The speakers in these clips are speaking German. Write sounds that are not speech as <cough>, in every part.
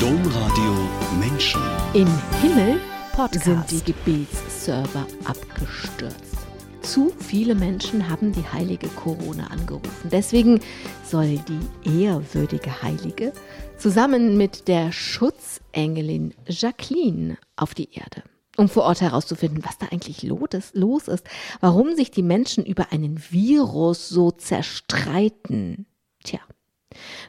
Domradio Menschen. Im Himmel sind die Gebetsserver abgestürzt. Zu viele Menschen haben die heilige Corona angerufen. Deswegen soll die ehrwürdige Heilige zusammen mit der Schutzengelin Jacqueline auf die Erde um vor Ort herauszufinden, was da eigentlich los ist, warum sich die Menschen über einen Virus so zerstreiten. Tja,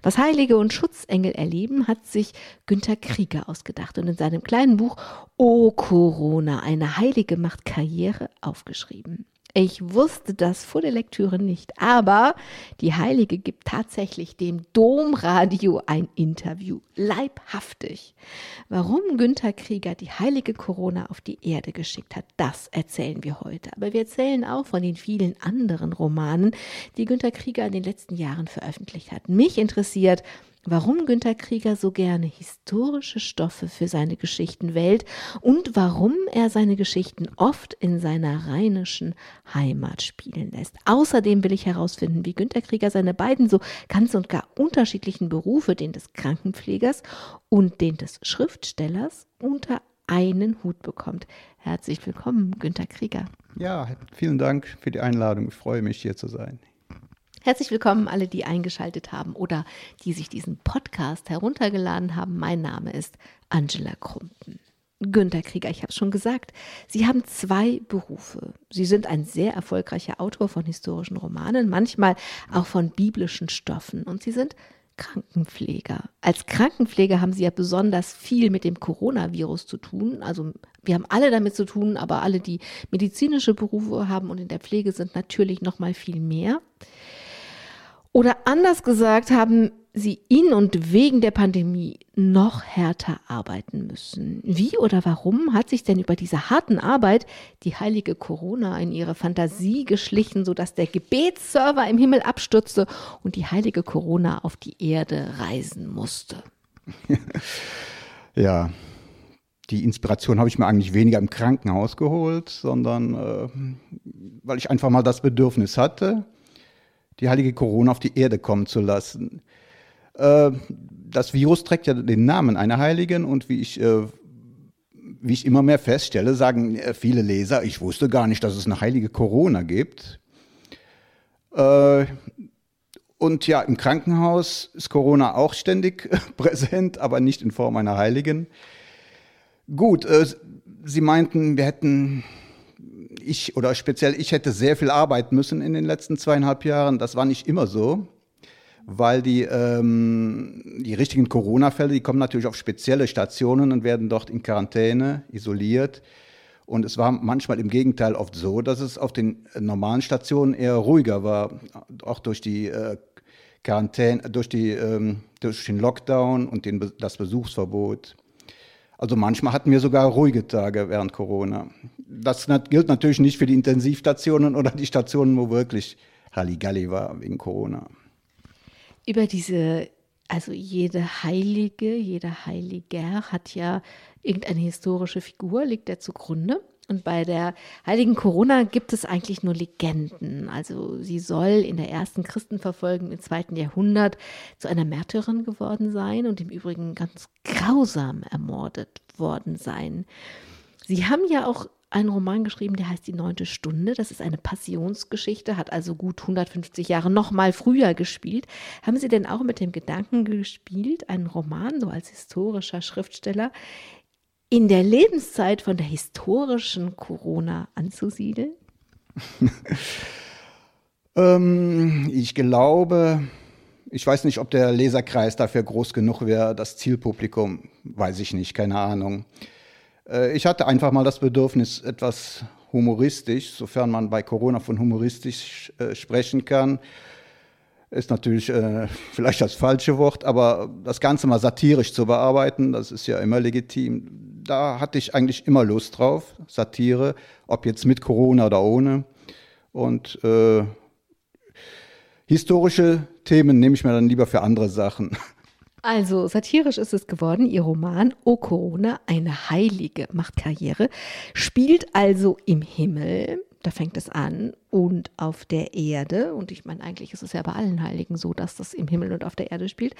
was Heilige und Schutzengel erleben, hat sich Günter Krieger ausgedacht und in seinem kleinen Buch O Corona, eine Heilige macht Karriere aufgeschrieben. Ich wusste das vor der Lektüre nicht, aber die Heilige gibt tatsächlich dem Domradio ein Interview, leibhaftig. Warum Günther Krieger die heilige Corona auf die Erde geschickt hat, das erzählen wir heute. Aber wir erzählen auch von den vielen anderen Romanen, die Günther Krieger in den letzten Jahren veröffentlicht hat. Mich interessiert, warum Günter Krieger so gerne historische Stoffe für seine Geschichten wählt und warum er seine Geschichten oft in seiner rheinischen Heimat spielen lässt. Außerdem will ich herausfinden, wie Günter Krieger seine beiden so ganz und gar unterschiedlichen Berufe, den des Krankenpflegers und den des Schriftstellers, unter einen Hut bekommt. Herzlich willkommen, Günter Krieger. Ja, vielen Dank für die Einladung. Ich freue mich, hier zu sein. Herzlich willkommen alle, die eingeschaltet haben oder die sich diesen Podcast heruntergeladen haben. Mein Name ist Angela Krumpen. Günter Krieger, ich habe es schon gesagt, Sie haben zwei Berufe. Sie sind ein sehr erfolgreicher Autor von historischen Romanen, manchmal auch von biblischen Stoffen und Sie sind Krankenpfleger. Als Krankenpfleger haben Sie ja besonders viel mit dem Coronavirus zu tun. Also wir haben alle damit zu tun, aber alle, die medizinische Berufe haben und in der Pflege sind, natürlich noch mal viel mehr. Oder anders gesagt, haben sie in und wegen der Pandemie noch härter arbeiten müssen. Wie oder warum hat sich denn über diese harten Arbeit die heilige Corona in ihre Fantasie geschlichen, sodass der Gebetsserver im Himmel abstürzte und die heilige Corona auf die Erde reisen musste? <laughs> Ja, die Inspiration habe ich mir eigentlich weniger im Krankenhaus geholt, sondern äh, weil ich einfach mal das Bedürfnis hatte, die heilige Corona auf die Erde kommen zu lassen. Äh, das Virus trägt ja den Namen einer Heiligen und wie ich, äh, wie ich immer mehr feststelle, sagen äh, viele Leser, ich wusste gar nicht, dass es eine heilige Corona gibt. Und ja, im Krankenhaus ist Corona auch ständig <laughs> präsent, aber nicht in Form einer Heiligen. Gut, Sie meinten, wir hätten ich oder speziell ich hätte sehr viel arbeiten müssen in den letzten zweieinhalb Jahren. Das war nicht immer so, weil die, ähm, die richtigen Corona-Fälle, die kommen natürlich auf spezielle Stationen und werden dort in Quarantäne isoliert. Und es war manchmal im Gegenteil oft so, dass es auf den normalen Stationen eher ruhiger war, auch durch die äh, Quarantäne, durch, die, ähm, durch den Lockdown und den, das Besuchsverbot. Also manchmal hatten wir sogar ruhige Tage während Corona. Das gilt natürlich nicht für die Intensivstationen oder die Stationen, wo wirklich Halligalli war wegen Corona. Über diese, also jede Heilige, jeder Heiliger hat ja irgendeine historische Figur, liegt der zugrunde. Und bei der heiligen Corona gibt es eigentlich nur Legenden. Also sie soll in der ersten Christenverfolgung im zweiten Jahrhundert zu einer Märtyrerin geworden sein und im Übrigen ganz grausam ermordet worden sein. Sie haben ja auch einen Roman geschrieben, der heißt Die neunte Stunde. Das ist eine Passionsgeschichte, hat also gut 150 Jahre noch mal früher gespielt. Haben Sie denn auch mit dem Gedanken gespielt, einen Roman so als historischer Schriftsteller in der Lebenszeit von der historischen Corona anzusiedeln? <laughs> ähm, ich glaube, ich weiß nicht, ob der Leserkreis dafür groß genug wäre. Das Zielpublikum, weiß ich nicht, keine Ahnung. Äh, ich hatte einfach mal das Bedürfnis, etwas humoristisch, sofern man bei Corona von humoristisch äh, sprechen kann, ist natürlich äh, <laughs> vielleicht das falsche Wort, aber das Ganze mal satirisch zu bearbeiten, das ist ja immer legitim. Da hatte ich eigentlich immer Lust drauf, Satire, ob jetzt mit Corona oder ohne. Und äh, historische Themen nehme ich mir dann lieber für andere Sachen. Also, satirisch ist es geworden. Ihr Roman O Corona, eine Heilige macht Karriere, spielt also im Himmel. Da fängt es an, und auf der Erde, und ich meine, eigentlich ist es ja bei allen Heiligen so, dass das im Himmel und auf der Erde spielt,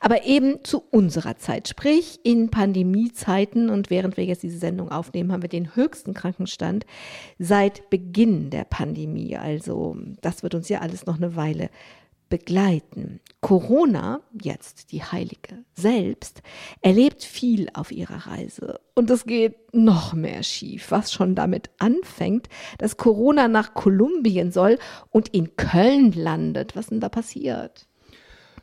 aber eben zu unserer Zeit, sprich in Pandemiezeiten. Und während wir jetzt diese Sendung aufnehmen, haben wir den höchsten Krankenstand seit Beginn der Pandemie. Also das wird uns ja alles noch eine Weile begleiten. Corona, jetzt die Heilige selbst, erlebt viel auf ihrer Reise. Und es geht noch mehr schief, was schon damit anfängt, dass Corona nach Kolumbien soll und in Köln landet. Was denn da passiert?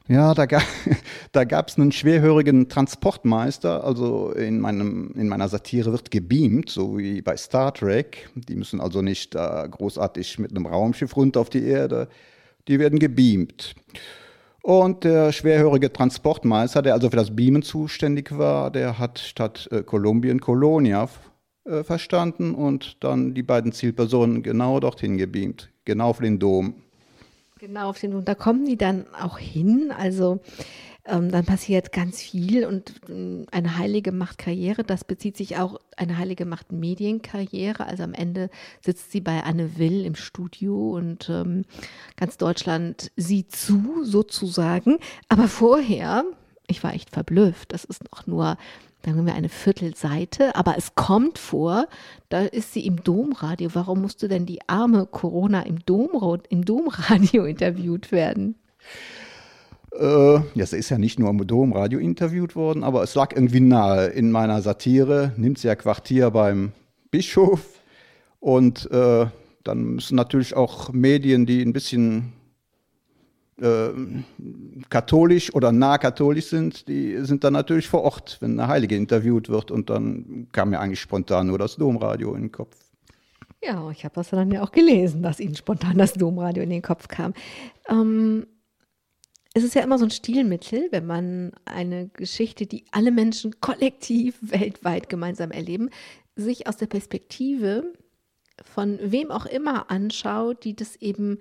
Ja, da, ga, <laughs> da gab es einen schwerhörigen Transportmeister. Also in, meinem, in meiner Satire wird gebeamt, so wie bei Star Trek. Die müssen also nicht äh, großartig mit einem Raumschiff runter auf die Erde die werden gebeamt. Und der schwerhörige Transportmeister, der also für das Beamen zuständig war, der hat statt äh, Kolumbien Kolonia äh, verstanden und dann die beiden Zielpersonen genau dorthin gebeamt, genau auf den Dom. Genau auf den Dom. Da kommen die dann auch hin. Also ähm, dann passiert ganz viel und äh, eine Heilige macht Karriere. Das bezieht sich auch, eine Heilige macht Medienkarriere. Also am Ende sitzt sie bei Anne Will im Studio und ähm, ganz Deutschland sieht zu, sozusagen. Aber vorher, ich war echt verblüfft, das ist noch nur sagen wir eine Viertelseite, aber es kommt vor, da ist sie im Domradio. Warum musste denn die arme Corona im, Domro im Domradio <laughs> interviewt werden? Äh, ja, sie ist ja nicht nur im Domradio interviewt worden, aber es lag irgendwie nahe. In meiner Satire nimmt sie ja Quartier beim Bischof und äh, dann müssen natürlich auch Medien, die ein bisschen äh, katholisch oder nah katholisch sind, die sind dann natürlich vor Ort, wenn eine Heilige interviewt wird und dann kam mir eigentlich spontan nur das Domradio in den Kopf. Ja, ich habe das dann ja auch gelesen, dass Ihnen spontan das Domradio in den Kopf kam. Ähm, es ist ja immer so ein Stilmittel, wenn man eine Geschichte, die alle Menschen kollektiv <laughs> weltweit gemeinsam erleben, sich aus der Perspektive von wem auch immer anschaut, die das eben,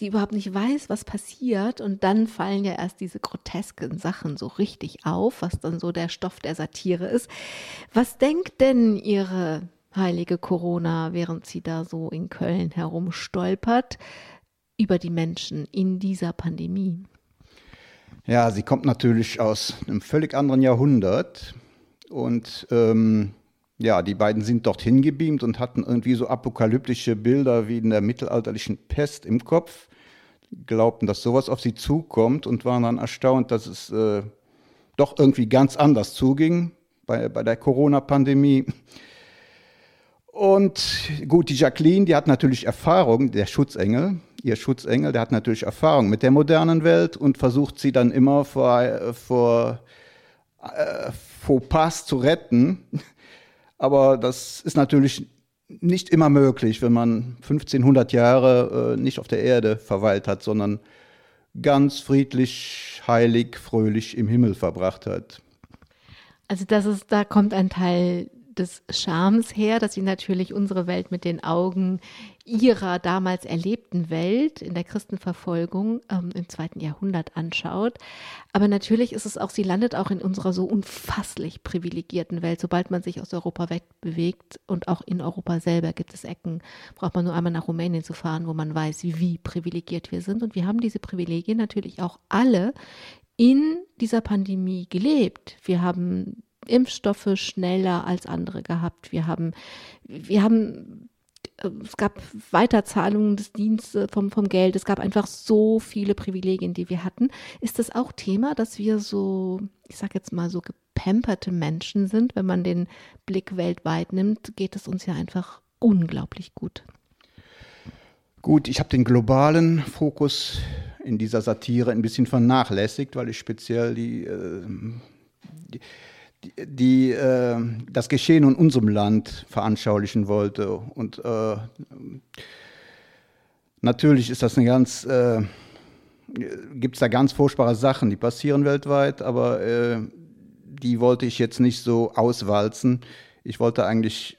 die überhaupt nicht weiß, was passiert. Und dann fallen ja erst diese grotesken Sachen so richtig auf, was dann so der Stoff der Satire ist. Was denkt denn Ihre heilige Corona, während sie da so in Köln herumstolpert, über die Menschen in dieser Pandemie? Ja, sie kommt natürlich aus einem völlig anderen Jahrhundert. Und ähm, ja, die beiden sind dorthin gebeamt und hatten irgendwie so apokalyptische Bilder wie in der mittelalterlichen Pest im Kopf. Glaubten, dass sowas auf sie zukommt und waren dann erstaunt, dass es äh, doch irgendwie ganz anders zuging bei, bei der Corona-Pandemie. Und gut, die Jacqueline, die hat natürlich Erfahrung, der Schutzengel, ihr Schutzengel, der hat natürlich Erfahrung mit der modernen Welt und versucht sie dann immer vor, vor äh, Fauxpas zu retten. Aber das ist natürlich nicht immer möglich, wenn man 1500 Jahre äh, nicht auf der Erde verweilt hat, sondern ganz friedlich, heilig, fröhlich im Himmel verbracht hat. Also das ist, da kommt ein Teil des Charmes her, dass sie natürlich unsere Welt mit den Augen ihrer damals erlebten Welt in der Christenverfolgung ähm, im zweiten Jahrhundert anschaut. Aber natürlich ist es auch, sie landet auch in unserer so unfasslich privilegierten Welt. Sobald man sich aus Europa wegbewegt und auch in Europa selber gibt es Ecken, braucht man nur einmal nach Rumänien zu fahren, wo man weiß, wie privilegiert wir sind. Und wir haben diese Privilegien natürlich auch alle in dieser Pandemie gelebt. Wir haben Impfstoffe schneller als andere gehabt. Wir haben, wir haben äh, es gab Weiterzahlungen des Dienstes vom, vom Geld. Es gab einfach so viele Privilegien, die wir hatten. Ist das auch Thema, dass wir so, ich sag jetzt mal so gepamperte Menschen sind? Wenn man den Blick weltweit nimmt, geht es uns ja einfach unglaublich gut. Gut, ich habe den globalen Fokus in dieser Satire ein bisschen vernachlässigt, weil ich speziell die, äh, die die äh, das Geschehen in unserem Land veranschaulichen wollte. Und äh, natürlich ist das eine ganz, äh, gibt es da ganz furchtbare Sachen, die passieren weltweit, aber äh, die wollte ich jetzt nicht so auswalzen. Ich wollte eigentlich,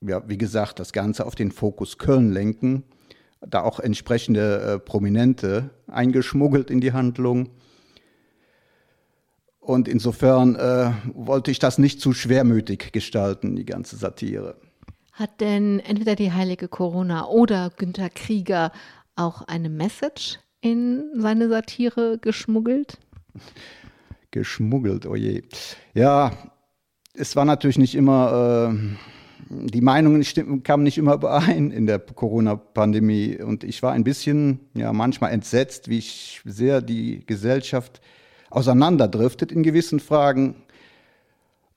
ja, wie gesagt, das Ganze auf den Fokus Köln lenken, da auch entsprechende äh, Prominente eingeschmuggelt in die Handlung. Und insofern äh, wollte ich das nicht zu schwermütig gestalten, die ganze Satire. Hat denn entweder die heilige Corona oder Günter Krieger auch eine Message in seine Satire geschmuggelt? Geschmuggelt, oh je. Ja, es war natürlich nicht immer, äh, die Meinungen kamen nicht immer überein in der Corona-Pandemie. Und ich war ein bisschen, ja, manchmal entsetzt, wie ich sehr die Gesellschaft auseinanderdriftet in gewissen Fragen.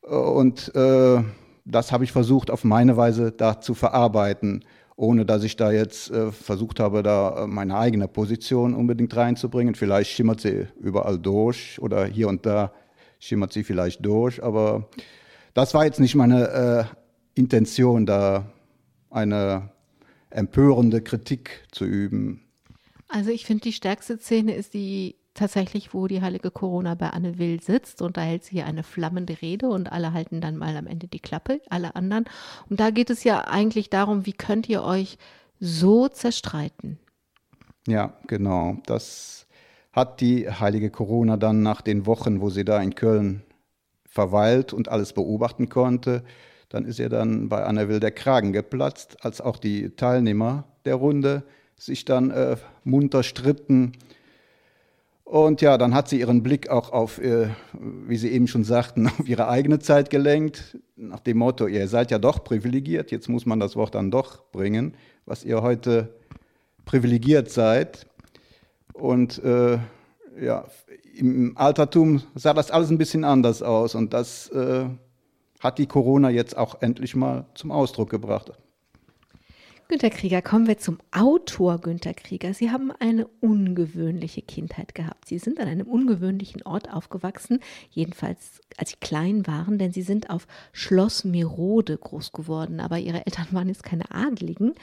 Und äh, das habe ich versucht, auf meine Weise da zu verarbeiten, ohne dass ich da jetzt äh, versucht habe, da meine eigene Position unbedingt reinzubringen. Vielleicht schimmert sie überall durch oder hier und da schimmert sie vielleicht durch, aber das war jetzt nicht meine äh, Intention, da eine empörende Kritik zu üben. Also ich finde, die stärkste Szene ist die tatsächlich, wo die heilige Corona bei Anne Will sitzt und da hält sie hier eine flammende Rede und alle halten dann mal am Ende die Klappe, alle anderen. Und da geht es ja eigentlich darum, wie könnt ihr euch so zerstreiten? Ja, genau. Das hat die heilige Corona dann nach den Wochen, wo sie da in Köln verweilt und alles beobachten konnte, dann ist ihr dann bei Anne Will der Kragen geplatzt, als auch die Teilnehmer der Runde sich dann äh, munter stritten und ja, dann hat sie ihren Blick auch auf, äh, wie Sie eben schon sagten, <laughs> auf ihre eigene Zeit gelenkt, nach dem Motto, ihr seid ja doch privilegiert, jetzt muss man das Wort dann doch bringen, was ihr heute privilegiert seid. Und äh, ja, im Altertum sah das alles ein bisschen anders aus und das äh, hat die Corona jetzt auch endlich mal zum Ausdruck gebracht. Günter Krieger, kommen wir zum Autor Günter Krieger. Sie haben eine ungewöhnliche Kindheit gehabt. Sie sind an einem ungewöhnlichen Ort aufgewachsen, jedenfalls als Sie klein waren, denn Sie sind auf Schloss Merode groß geworden, aber Ihre Eltern waren jetzt keine Adligen.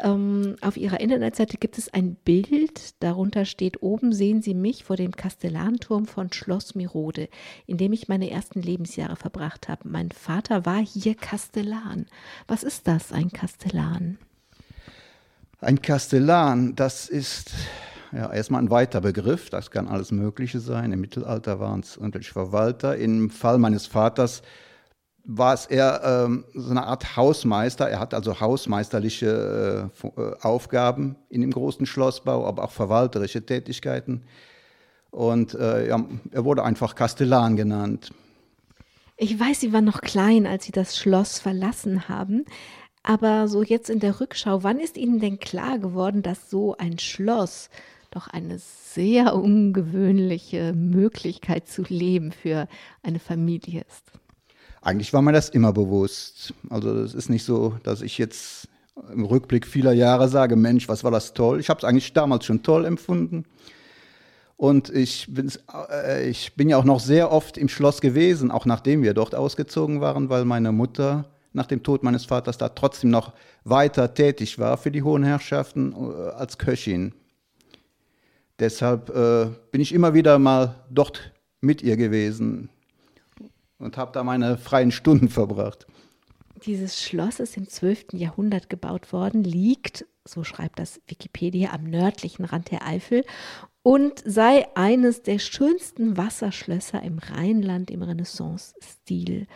Ähm, auf Ihrer Internetseite gibt es ein Bild, darunter steht, oben sehen Sie mich vor dem Kastellanturm von Schloss Mirode, in dem ich meine ersten Lebensjahre verbracht habe. Mein Vater war hier Kastellan. Was ist das, ein Kastellan? Ein Kastellan, das ist ja, erstmal ein weiter Begriff, das kann alles Mögliche sein. Im Mittelalter waren es irgendwelche Verwalter. Im Fall meines Vaters war es eher ähm, so eine Art Hausmeister. Er hat also hausmeisterliche äh, äh, Aufgaben in dem großen Schlossbau, aber auch verwalterische Tätigkeiten. Und äh, ja, er wurde einfach Kastellan genannt. Ich weiß, Sie waren noch klein, als Sie das Schloss verlassen haben. Aber so jetzt in der Rückschau, wann ist Ihnen denn klar geworden, dass so ein Schloss doch eine sehr ungewöhnliche Möglichkeit zu leben für eine Familie ist? Eigentlich war mir das immer bewusst. Also es ist nicht so, dass ich jetzt im Rückblick vieler Jahre sage, Mensch, was war das toll. Ich habe es eigentlich damals schon toll empfunden. Und ich, äh, ich bin ja auch noch sehr oft im Schloss gewesen, auch nachdem wir dort ausgezogen waren, weil meine Mutter nach dem Tod meines Vaters da trotzdem noch weiter tätig war für die hohen Herrschaften äh, als Köchin. Deshalb äh, bin ich immer wieder mal dort mit ihr gewesen und habe da meine freien Stunden verbracht. Dieses Schloss ist im 12. Jahrhundert gebaut worden, liegt, so schreibt das Wikipedia, am nördlichen Rand der Eifel und sei eines der schönsten Wasserschlösser im Rheinland im Renaissance-Stil.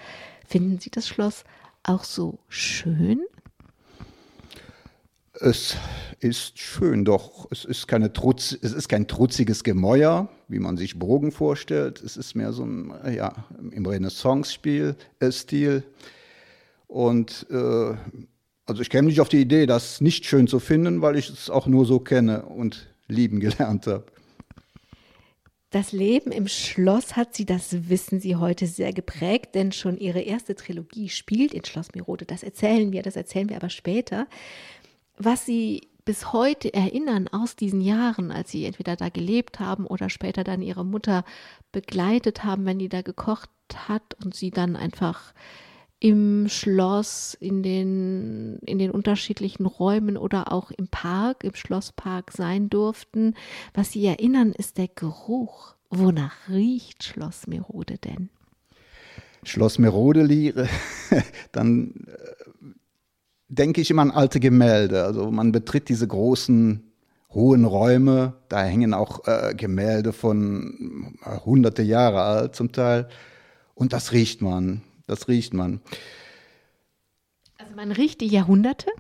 Finden Sie das Schloss auch so schön? Es ist schön, doch es ist, keine Trutz, es ist kein trutziges Gemäuer, wie man sich Brogen vorstellt. Es ist mehr so ein, ja, im Renaissance-Stil. Äh, Und äh, also ich käme nicht auf die Idee, das nicht schön zu finden, weil ich es auch nur so kenne und lieben gelernt habe. Das Leben im Schloss hat sie, das wissen Sie heute, sehr geprägt, denn schon ihre erste Trilogie spielt in Schloss Mirode. Das erzählen wir, das erzählen wir aber später. Was Sie bis heute erinnern aus diesen Jahren, als Sie entweder da gelebt haben oder später dann Ihre Mutter begleitet haben, wenn die da gekocht hat und Sie dann einfach im Schloss, in den, in den unterschiedlichen Räumen oder auch im Park, im Schlosspark sein durften. Was sie erinnern, ist der Geruch. Wonach riecht Schloss Merode denn? Schloss Merode, <laughs> dann äh, denke ich immer an alte Gemälde. Also man betritt diese großen hohen Räume, da hängen auch äh, Gemälde von äh, hunderte Jahre alt zum Teil. Und das riecht man das riecht man. Also Man riecht die Jahrhunderte?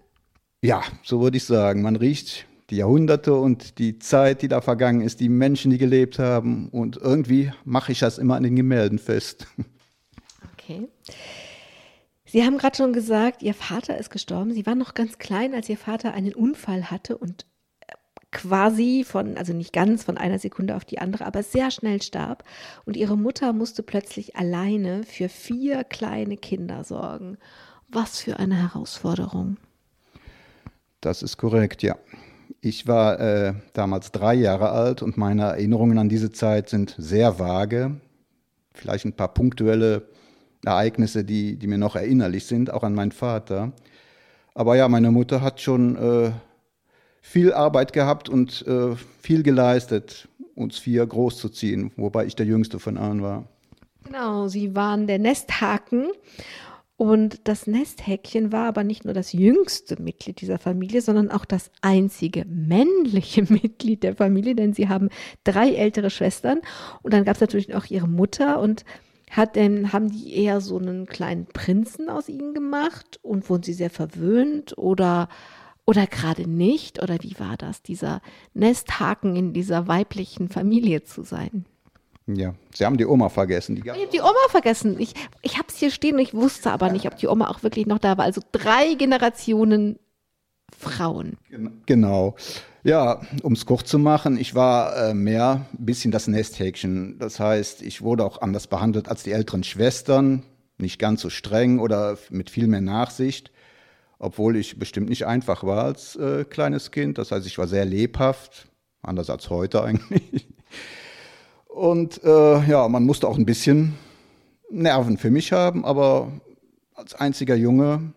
Ja, so würde ich sagen. Man riecht die Jahrhunderte und die Zeit, die da vergangen ist, die Menschen, die gelebt haben. Und irgendwie mache ich das immer an den Gemälden fest. Okay. Sie haben gerade schon gesagt, Ihr Vater ist gestorben. Sie waren noch ganz klein, als Ihr Vater einen Unfall hatte und quasi von, also nicht ganz von einer Sekunde auf die andere, aber sehr schnell starb. Und Ihre Mutter musste plötzlich alleine für vier kleine Kinder sorgen. Was für eine Herausforderung. Das ist korrekt, ja. Ich war äh, damals drei Jahre alt und meine Erinnerungen an diese Zeit sind sehr vage. Vielleicht ein paar punktuelle Ereignisse, die, die mir noch erinnerlich sind, auch an meinen Vater. Aber ja, meine Mutter hat schon äh, viel Arbeit gehabt und äh, viel geleistet, uns vier großzuziehen, wobei ich der Jüngste von allen war. Genau, sie waren der Nesthaken. Und das Nesthäkchen war aber nicht nur das jüngste Mitglied dieser Familie, sondern auch das einzige männliche <laughs> Mitglied der Familie, denn sie haben drei ältere Schwestern. Und dann gab es natürlich auch ihre Mutter und hat denn, haben die eher so einen kleinen Prinzen aus ihnen gemacht und wurden sie sehr verwöhnt oder, oder gerade nicht? Oder wie war das, dieser Nesthaken in dieser weiblichen Familie zu sein? Ja, Sie haben die Oma vergessen. Die ich habe die Oma vergessen. Ich, ich habe es hier stehen und ich wusste aber nicht, ob die Oma auch wirklich noch da war. Also drei Generationen Frauen. Genau. Ja, um es kurz zu machen, ich war äh, mehr ein bisschen das Nesthäkchen. Das heißt, ich wurde auch anders behandelt als die älteren Schwestern, nicht ganz so streng oder mit viel mehr Nachsicht, obwohl ich bestimmt nicht einfach war als äh, kleines Kind. Das heißt, ich war sehr lebhaft, anders als heute <laughs> eigentlich. Und äh, ja, man musste auch ein bisschen Nerven für mich haben, aber als einziger Junge,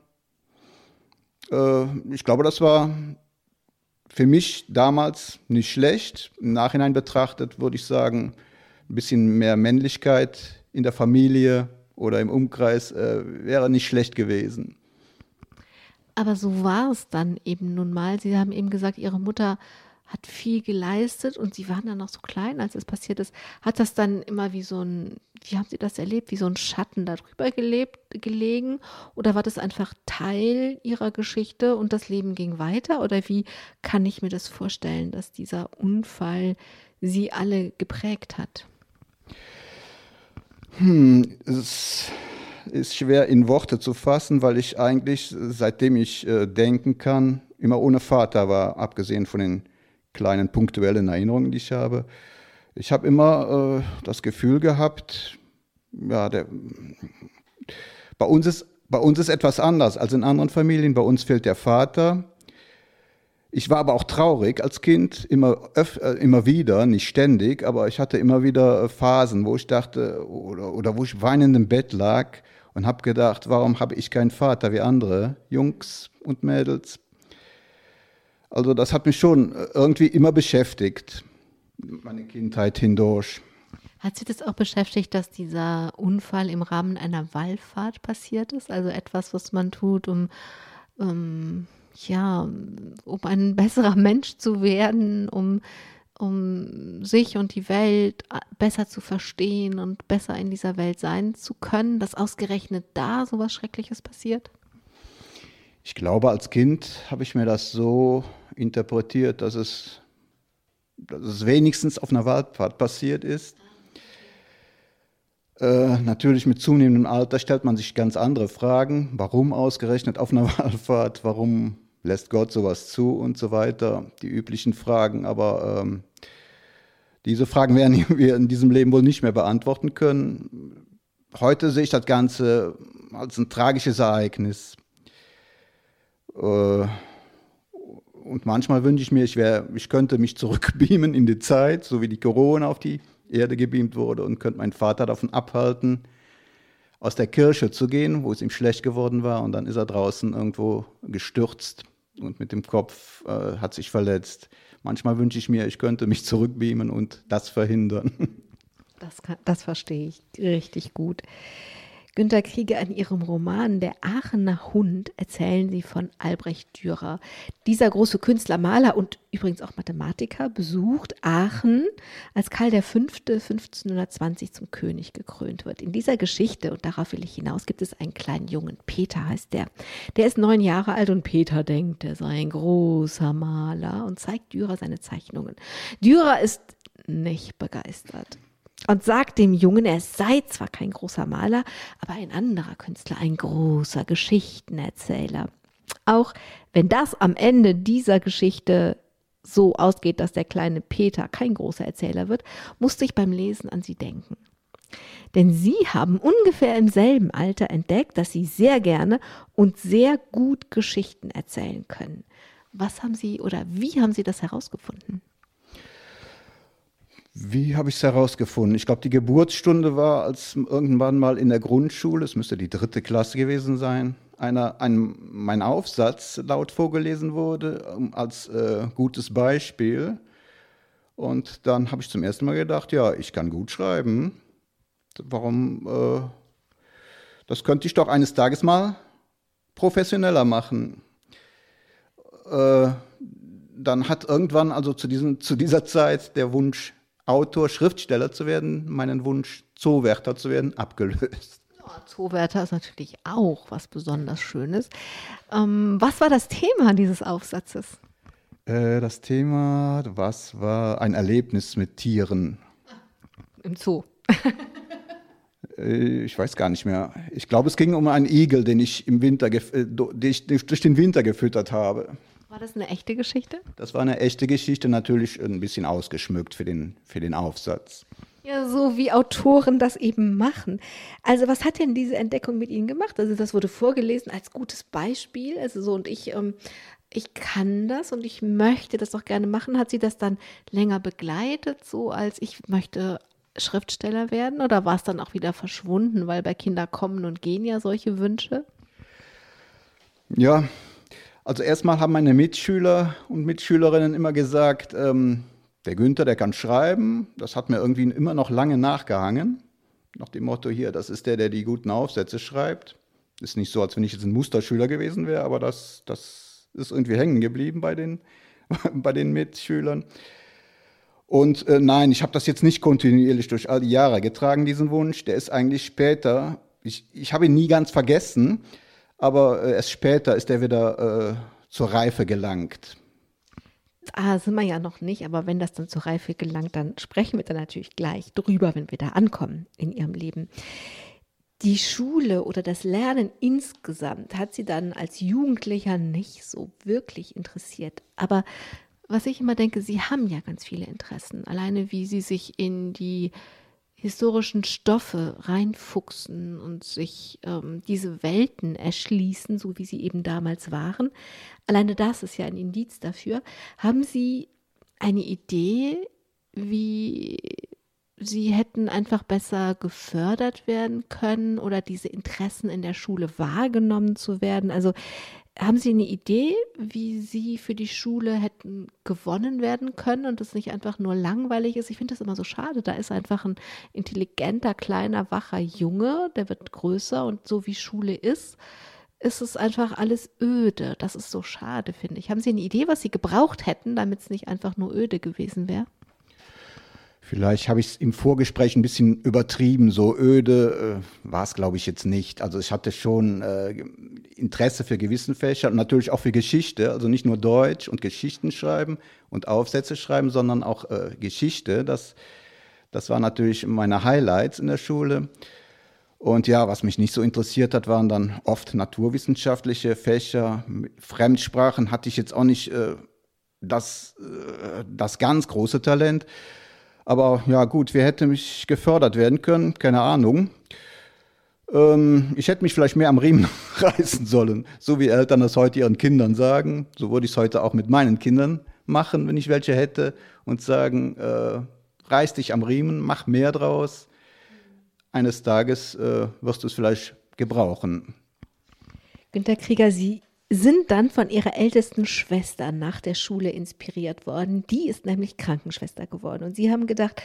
äh, ich glaube, das war für mich damals nicht schlecht. Im Nachhinein betrachtet würde ich sagen, ein bisschen mehr Männlichkeit in der Familie oder im Umkreis äh, wäre nicht schlecht gewesen. Aber so war es dann eben nun mal. Sie haben eben gesagt, Ihre Mutter hat viel geleistet und Sie waren dann noch so klein, als es passiert ist. Hat das dann immer wie so ein, wie haben Sie das erlebt, wie so ein Schatten darüber gelebt, gelegen? Oder war das einfach Teil Ihrer Geschichte und das Leben ging weiter? Oder wie kann ich mir das vorstellen, dass dieser Unfall Sie alle geprägt hat? Hm, es ist schwer in Worte zu fassen, weil ich eigentlich, seitdem ich äh, denken kann, immer ohne Vater war, abgesehen von den kleinen punktuellen Erinnerungen, die ich habe. Ich habe immer äh, das Gefühl gehabt, ja, der, bei, uns ist, bei uns ist etwas anders als in anderen Familien. Bei uns fehlt der Vater. Ich war aber auch traurig als Kind, immer, äh, immer wieder, nicht ständig, aber ich hatte immer wieder äh, Phasen, wo ich dachte, oder, oder wo ich weinend im Bett lag und habe gedacht, warum habe ich keinen Vater wie andere Jungs und Mädels? Also das hat mich schon irgendwie immer beschäftigt, meine Kindheit hindurch. Hat Sie das auch beschäftigt, dass dieser Unfall im Rahmen einer Wallfahrt passiert ist? Also etwas, was man tut, um, um ja, um ein besserer Mensch zu werden, um, um sich und die Welt äh, besser zu verstehen und besser in dieser Welt sein zu können, dass ausgerechnet da so was Schreckliches passiert? Ich glaube, als Kind habe ich mir das so interpretiert, dass es, dass es wenigstens auf einer Waldfahrt passiert ist. Äh, natürlich mit zunehmendem Alter stellt man sich ganz andere Fragen. Warum ausgerechnet auf einer <laughs> Waldfahrt? Warum lässt Gott sowas zu und so weiter? Die üblichen Fragen. Aber ähm, diese Fragen werden <laughs> wir in diesem Leben wohl nicht mehr beantworten können. Heute sehe ich das Ganze als ein tragisches Ereignis. Äh, und manchmal wünsche ich mir, ich, wär, ich könnte mich zurückbeamen in die Zeit, so wie die Corona auf die Erde gebeamt wurde und könnte meinen Vater davon abhalten, aus der Kirche zu gehen, wo es ihm schlecht geworden war. Und dann ist er draußen irgendwo gestürzt und mit dem Kopf äh, hat sich verletzt. Manchmal wünsche ich mir, ich könnte mich zurückbeamen und das verhindern. <laughs> Das, kann, das verstehe ich richtig gut. Günter Krieger in ihrem Roman Der Aachener Hund erzählen sie von Albrecht Dürer. Dieser große Künstler, Maler und übrigens auch Mathematiker besucht Aachen, als Karl V. 1520 zum König gekrönt wird. In dieser Geschichte, und darauf will ich hinaus, gibt es einen kleinen Jungen, Peter heißt der. Der ist neun Jahre alt und Peter denkt, er sei ein großer Maler und zeigt Dürer seine Zeichnungen. Dürer ist nicht begeistert und sagt dem Jungen, er sei zwar kein großer Maler, aber ein anderer Künstler, ein großer Geschichtenerzähler. Auch wenn das am Ende dieser Geschichte so ausgeht, dass der kleine Peter kein großer Erzähler wird, musste ich beim Lesen an sie denken. Denn sie haben ungefähr im selben Alter entdeckt, dass sie sehr gerne und sehr gut Geschichten erzählen können. Was haben sie oder wie haben sie das herausgefunden? Wie habe ich es herausgefunden? Ich glaube, die Geburtsstunde war, als irgendwann mal in der Grundschule, es müsste die dritte Klasse gewesen sein, einer, ein, mein Aufsatz laut vorgelesen wurde ähm, als äh, gutes Beispiel. Und dann habe ich zum ersten Mal gedacht, ja, ich kann gut schreiben. Warum? Äh, das könnte ich doch eines Tages mal professioneller machen. Äh, dann hat irgendwann, also zu, diesen, zu dieser Zeit, der Wunsch Autor, Schriftsteller zu werden, meinen Wunsch, Zoowärter zu werden, abgelöst. Ja, Zoowärter ist natürlich auch was besonders Schönes. Ähm, was war das Thema dieses Aufsatzes? Äh, das Thema, was war ein Erlebnis mit Tieren? Im Zoo. Äh, ich weiß gar nicht mehr. Ich glaube, es ging um einen Igel, den ich im Winter, äh, den ich durch den Winter gefüttert habe. War das eine echte Geschichte? Das war eine echte Geschichte, natürlich ein bisschen ausgeschmückt für den, für den Aufsatz. Ja, so wie Autoren das eben machen. Also was hat denn diese Entdeckung mit Ihnen gemacht? Also das wurde vorgelesen als gutes Beispiel. Also so und ich, ähm, ich kann das und ich möchte das auch gerne machen. Hat Sie das dann länger begleitet, so als ich möchte Schriftsteller werden? Oder war es dann auch wieder verschwunden, weil bei Kinder kommen und gehen ja solche Wünsche? Ja, also erstmal haben meine Mitschüler und Mitschülerinnen immer gesagt, ähm, der Günther, der kann schreiben. Das hat mir irgendwie immer noch lange nachgehangen. Nach dem Motto hier, das ist der, der die guten Aufsätze schreibt. Ist nicht so, als wenn ich jetzt ein Musterschüler gewesen wäre, aber das, das ist irgendwie hängen geblieben bei den, <laughs> bei den Mitschülern. Und äh, nein, ich habe das jetzt nicht kontinuierlich durch all die Jahre getragen, diesen Wunsch. Der ist eigentlich später, ich, ich habe ihn nie ganz vergessen, aber äh, erst später ist er wieder äh, zur Reife gelangt. Ah, sind wir ja noch nicht, aber wenn das dann zur Reife gelangt, dann sprechen wir da natürlich gleich drüber, wenn wir da ankommen in ihrem Leben. Die Schule oder das Lernen insgesamt hat sie dann als Jugendlicher nicht so wirklich interessiert. Aber was ich immer denke, sie haben ja ganz viele Interessen. Alleine wie sie sich in die historischen Stoffe reinfuchsen und sich ähm, diese Welten erschließen, so wie sie eben damals waren. Alleine das ist ja ein Indiz dafür. Haben Sie eine Idee, wie Sie hätten einfach besser gefördert werden können oder diese Interessen in der Schule wahrgenommen zu werden? Also haben Sie eine Idee, wie Sie für die Schule hätten gewonnen werden können und es nicht einfach nur langweilig ist? Ich finde das immer so schade. Da ist einfach ein intelligenter, kleiner, wacher Junge, der wird größer und so wie Schule ist, ist es einfach alles öde. Das ist so schade, finde ich. Haben Sie eine Idee, was Sie gebraucht hätten, damit es nicht einfach nur öde gewesen wäre? Vielleicht habe ich es im Vorgespräch ein bisschen übertrieben, so öde äh, war es, glaube ich, jetzt nicht. Also ich hatte schon äh, Interesse für gewissen Fächer und natürlich auch für Geschichte, also nicht nur Deutsch und Geschichten schreiben und Aufsätze schreiben, sondern auch äh, Geschichte. Das, das war natürlich meine Highlights in der Schule. Und ja, was mich nicht so interessiert hat, waren dann oft naturwissenschaftliche Fächer. Fremdsprachen hatte ich jetzt auch nicht äh, das, äh, das ganz große Talent. Aber ja gut, wer hätte mich gefördert werden können? Keine Ahnung. Ähm, ich hätte mich vielleicht mehr am Riemen <laughs> reißen sollen, so wie Eltern das heute ihren Kindern sagen. So würde ich es heute auch mit meinen Kindern machen, wenn ich welche hätte, und sagen, äh, reiß dich am Riemen, mach mehr draus. Eines Tages äh, wirst du es vielleicht gebrauchen. Günter Krieger, Sie sind dann von ihrer ältesten Schwester nach der Schule inspiriert worden. Die ist nämlich Krankenschwester geworden. Und sie haben gedacht,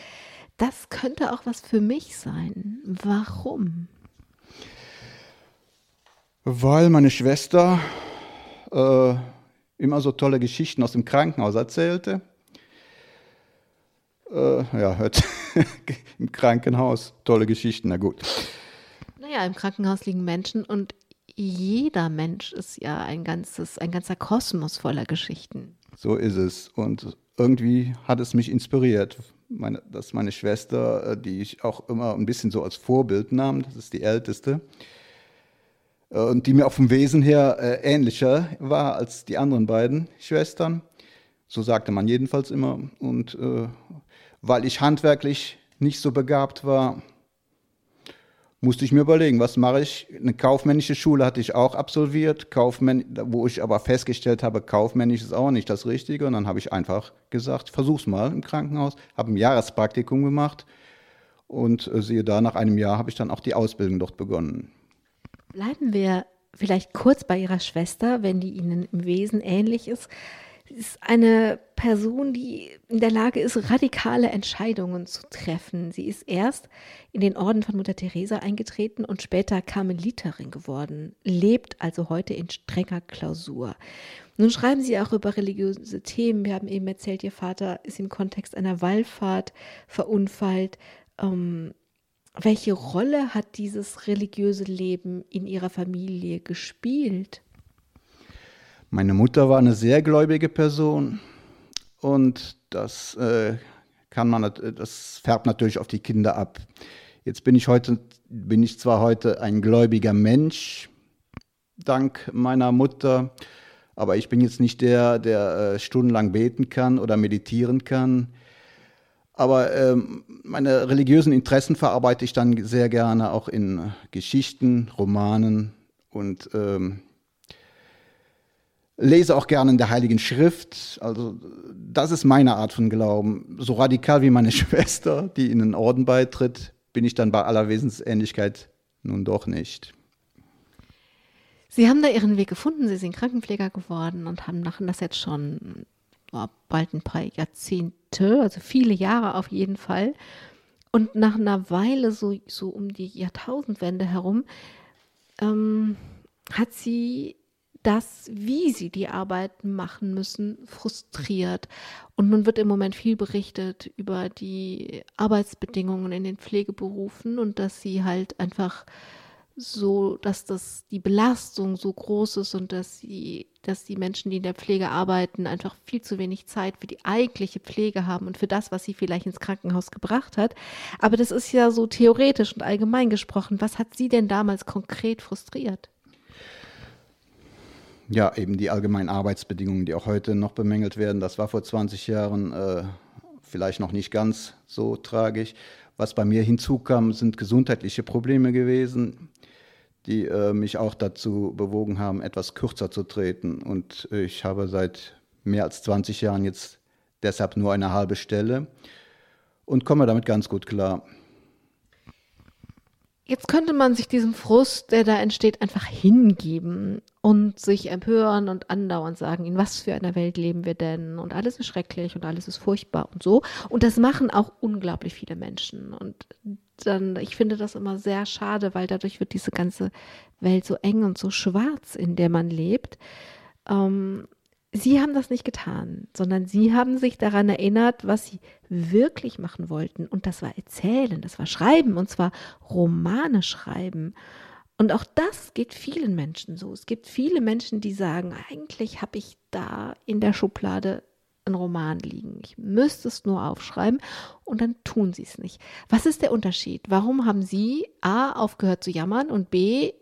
das könnte auch was für mich sein. Warum? Weil meine Schwester äh, immer so tolle Geschichten aus dem Krankenhaus erzählte. Äh, ja, hört <laughs> im Krankenhaus tolle Geschichten, na gut. Naja, im Krankenhaus liegen Menschen und jeder Mensch ist ja ein ganzes, ein ganzer Kosmos voller Geschichten. So ist es. Und irgendwie hat es mich inspiriert, meine, dass meine Schwester, äh, die ich auch immer ein bisschen so als Vorbild nahm, das ist die älteste, äh, und die mir auch vom Wesen her äh, ähnlicher war als die anderen beiden Schwestern. So sagte man jedenfalls immer. Und äh, weil ich handwerklich nicht so begabt war, musste ich mir überlegen, was mache ich. Eine kaufmännische Schule hatte ich auch absolviert, Kaufmänn wo ich aber festgestellt habe, kaufmännisch ist auch nicht das Richtige. Und dann habe ich einfach gesagt, versuch's mal im Krankenhaus, habe ein Jahrespraktikum gemacht und äh, siehe da, nach einem Jahr habe ich dann auch die Ausbildung dort begonnen. Bleiben wir vielleicht kurz bei Ihrer Schwester, wenn die Ihnen im Wesen ähnlich ist. Ist eine Person, die in der Lage ist, radikale Entscheidungen zu treffen. Sie ist erst in den Orden von Mutter Teresa eingetreten und später Karmeliterin geworden, lebt also heute in strenger Klausur. Nun schreiben Sie auch über religiöse Themen. Wir haben eben erzählt, Ihr Vater ist im Kontext einer Wallfahrt verunfallt. Ähm, welche Rolle hat dieses religiöse Leben in Ihrer Familie gespielt? Meine Mutter war eine sehr gläubige Person und das äh, kann man, das färbt natürlich auf die Kinder ab. Jetzt bin ich heute, bin ich zwar heute ein gläubiger Mensch, dank meiner Mutter, aber ich bin jetzt nicht der, der äh, stundenlang beten kann oder meditieren kann. Aber ähm, meine religiösen Interessen verarbeite ich dann sehr gerne auch in Geschichten, Romanen und ähm, lese auch gerne in der Heiligen Schrift. Also das ist meine Art von Glauben. So radikal wie meine <laughs> Schwester, die in den Orden beitritt, bin ich dann bei aller Wesensähnlichkeit nun doch nicht. Sie haben da Ihren Weg gefunden, Sie sind Krankenpfleger geworden und haben machen das jetzt schon oh, bald ein paar Jahrzehnte, also viele Jahre auf jeden Fall. Und nach einer Weile, so, so um die Jahrtausendwende herum, ähm, hat sie das, wie sie die Arbeit machen müssen, frustriert. Und nun wird im Moment viel berichtet über die Arbeitsbedingungen in den Pflegeberufen und dass sie halt einfach so, dass das die Belastung so groß ist und dass sie, dass die Menschen, die in der Pflege arbeiten, einfach viel zu wenig Zeit für die eigentliche Pflege haben und für das, was sie vielleicht ins Krankenhaus gebracht hat. Aber das ist ja so theoretisch und allgemein gesprochen. Was hat Sie denn damals konkret frustriert? Ja, eben die allgemeinen Arbeitsbedingungen, die auch heute noch bemängelt werden. Das war vor 20 Jahren äh, vielleicht noch nicht ganz so tragisch. Was bei mir hinzukam, sind gesundheitliche Probleme gewesen, die äh, mich auch dazu bewogen haben, etwas kürzer zu treten. Und ich habe seit mehr als 20 Jahren jetzt deshalb nur eine halbe Stelle und komme damit ganz gut klar. Jetzt könnte man sich diesem Frust, der da entsteht, einfach hingeben und sich empören und andauernd sagen, in was für einer Welt leben wir denn? Und alles ist schrecklich und alles ist furchtbar und so. Und das machen auch unglaublich viele Menschen. Und dann, ich finde das immer sehr schade, weil dadurch wird diese ganze Welt so eng und so schwarz, in der man lebt. Ähm, Sie haben das nicht getan, sondern Sie haben sich daran erinnert, was Sie wirklich machen wollten. Und das war Erzählen, das war Schreiben, und zwar Romane schreiben. Und auch das geht vielen Menschen so. Es gibt viele Menschen, die sagen, eigentlich habe ich da in der Schublade einen Roman liegen. Ich müsste es nur aufschreiben und dann tun sie es nicht. Was ist der Unterschied? Warum haben Sie A aufgehört zu jammern und B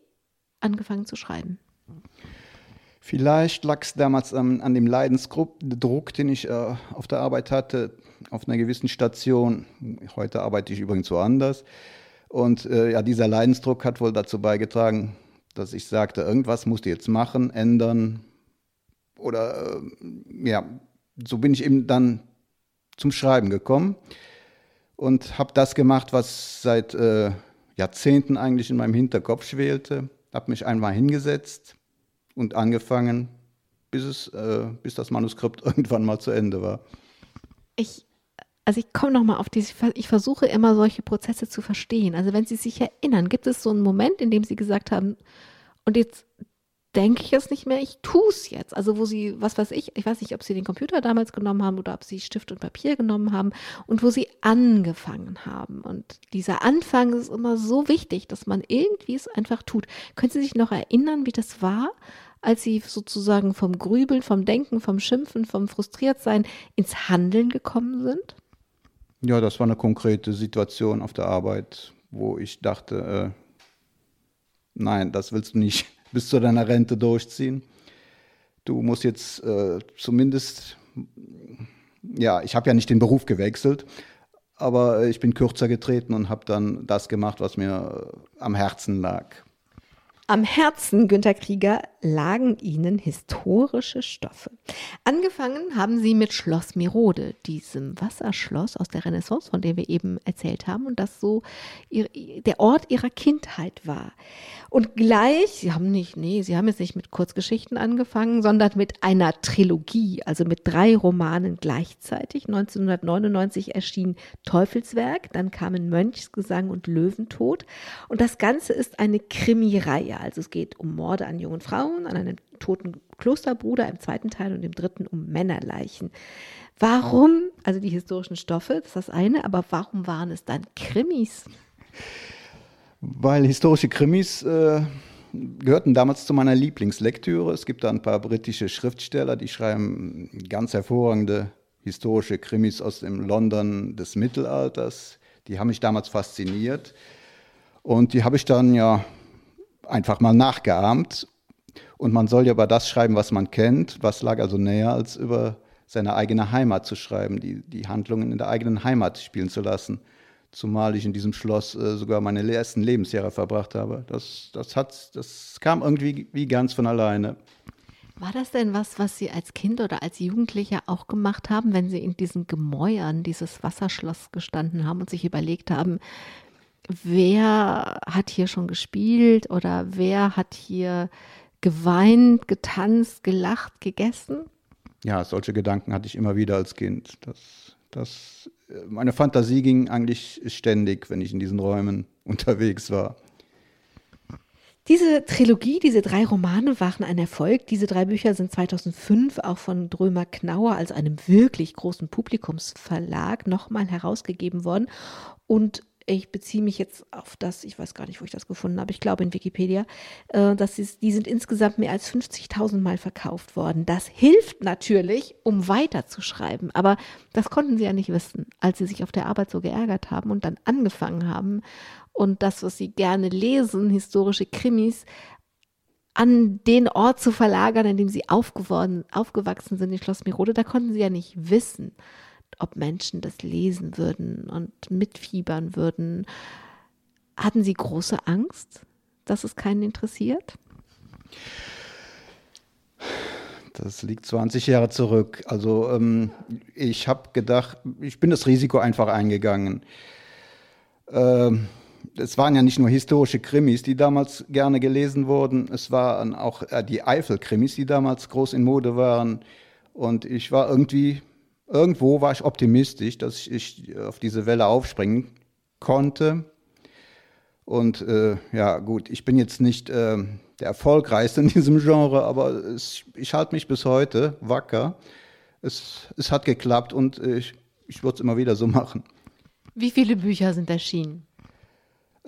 angefangen zu schreiben? Vielleicht lag es damals ähm, an dem Leidensdruck, den ich äh, auf der Arbeit hatte, auf einer gewissen Station. Heute arbeite ich übrigens woanders. Und äh, ja, dieser Leidensdruck hat wohl dazu beigetragen, dass ich sagte, irgendwas musst du jetzt machen, ändern. Oder äh, ja, so bin ich eben dann zum Schreiben gekommen und habe das gemacht, was seit äh, Jahrzehnten eigentlich in meinem Hinterkopf schwelte. Habe mich einmal hingesetzt, und angefangen, bis, es, äh, bis das Manuskript <laughs> irgendwann mal zu Ende war. Ich, also ich komme nochmal auf diese, ich versuche immer solche Prozesse zu verstehen. Also wenn Sie sich erinnern, gibt es so einen Moment, in dem Sie gesagt haben, Und jetzt denke ich es nicht mehr, ich tue es jetzt. Also wo sie, was weiß ich, ich weiß nicht, ob sie den Computer damals genommen haben oder ob sie Stift und Papier genommen haben und wo sie angefangen haben. Und dieser Anfang ist immer so wichtig, dass man irgendwie es einfach tut. Können Sie sich noch erinnern, wie das war, als Sie sozusagen vom Grübeln, vom Denken, vom Schimpfen, vom Frustriertsein ins Handeln gekommen sind? Ja, das war eine konkrete Situation auf der Arbeit, wo ich dachte, äh, nein, das willst du nicht <laughs> bis zu deiner Rente durchziehen. Du musst jetzt äh, zumindest, ja, ich habe ja nicht den Beruf gewechselt, aber ich bin kürzer getreten und habe dann das gemacht, was mir äh, am Herzen lag. Am Herzen, Günter Krieger, lagen ihnen historische Stoffe. Angefangen haben sie mit Schloss Mirode, diesem Wasserschloss aus der Renaissance, von dem wir eben erzählt haben und das so ihr, der Ort ihrer Kindheit war. Und gleich, sie haben nicht, nee, sie haben jetzt nicht mit Kurzgeschichten angefangen, sondern mit einer Trilogie, also mit drei Romanen gleichzeitig. 1999 erschien Teufelswerk, dann kamen Mönchsgesang und Löwentod. Und das Ganze ist eine Krimireihe. Also es geht um Morde an jungen Frauen, an einem toten Klosterbruder im zweiten Teil und im dritten um Männerleichen. Warum, also die historischen Stoffe, das ist das eine, aber warum waren es dann Krimis? Weil historische Krimis äh, gehörten damals zu meiner Lieblingslektüre. Es gibt da ein paar britische Schriftsteller, die schreiben ganz hervorragende historische Krimis aus dem London des Mittelalters. Die haben mich damals fasziniert. Und die habe ich dann ja einfach mal nachgeahmt. Und man soll ja über das schreiben, was man kennt. Was lag also näher, als über seine eigene Heimat zu schreiben, die, die Handlungen in der eigenen Heimat spielen zu lassen zumal ich in diesem Schloss äh, sogar meine ersten Lebensjahre verbracht habe. Das, das, hat, das kam irgendwie wie ganz von alleine. War das denn was, was Sie als Kind oder als Jugendlicher auch gemacht haben, wenn Sie in diesen Gemäuern dieses Wasserschloss gestanden haben und sich überlegt haben, wer hat hier schon gespielt oder wer hat hier geweint, getanzt, gelacht, gegessen? Ja, solche Gedanken hatte ich immer wieder als Kind. Das, das meine Fantasie ging eigentlich ständig, wenn ich in diesen Räumen <laughs> unterwegs war. Diese Trilogie, diese drei Romane waren ein Erfolg. Diese drei Bücher sind 2005 auch von Drömer Knauer, also einem wirklich großen Publikumsverlag, nochmal herausgegeben worden. Und ich beziehe mich jetzt auf das, ich weiß gar nicht, wo ich das gefunden habe, ich glaube in Wikipedia, äh, dass ist, die sind insgesamt mehr als 50.000 Mal verkauft worden. Das hilft natürlich, um weiterzuschreiben, aber das konnten sie ja nicht wissen, als sie sich auf der Arbeit so geärgert haben und dann angefangen haben und das, was sie gerne lesen, historische Krimis, an den Ort zu verlagern, in dem sie aufgewachsen sind, in Schloss Mirode, da konnten sie ja nicht wissen, ob Menschen das lesen würden und mitfiebern würden. Hatten Sie große Angst, dass es keinen interessiert? Das liegt 20 Jahre zurück. Also ähm, ich habe gedacht, ich bin das Risiko einfach eingegangen. Ähm, es waren ja nicht nur historische Krimis, die damals gerne gelesen wurden, es waren auch äh, die Eifel-Krimis, die damals groß in Mode waren. Und ich war irgendwie irgendwo war ich optimistisch, dass ich auf diese Welle aufspringen konnte. Und äh, ja, gut, ich bin jetzt nicht äh, der erfolgreichste in <laughs> diesem Genre, aber es, ich halte mich bis heute wacker. Es, es hat geklappt und ich, ich würde es immer wieder so machen. Wie viele Bücher sind erschienen?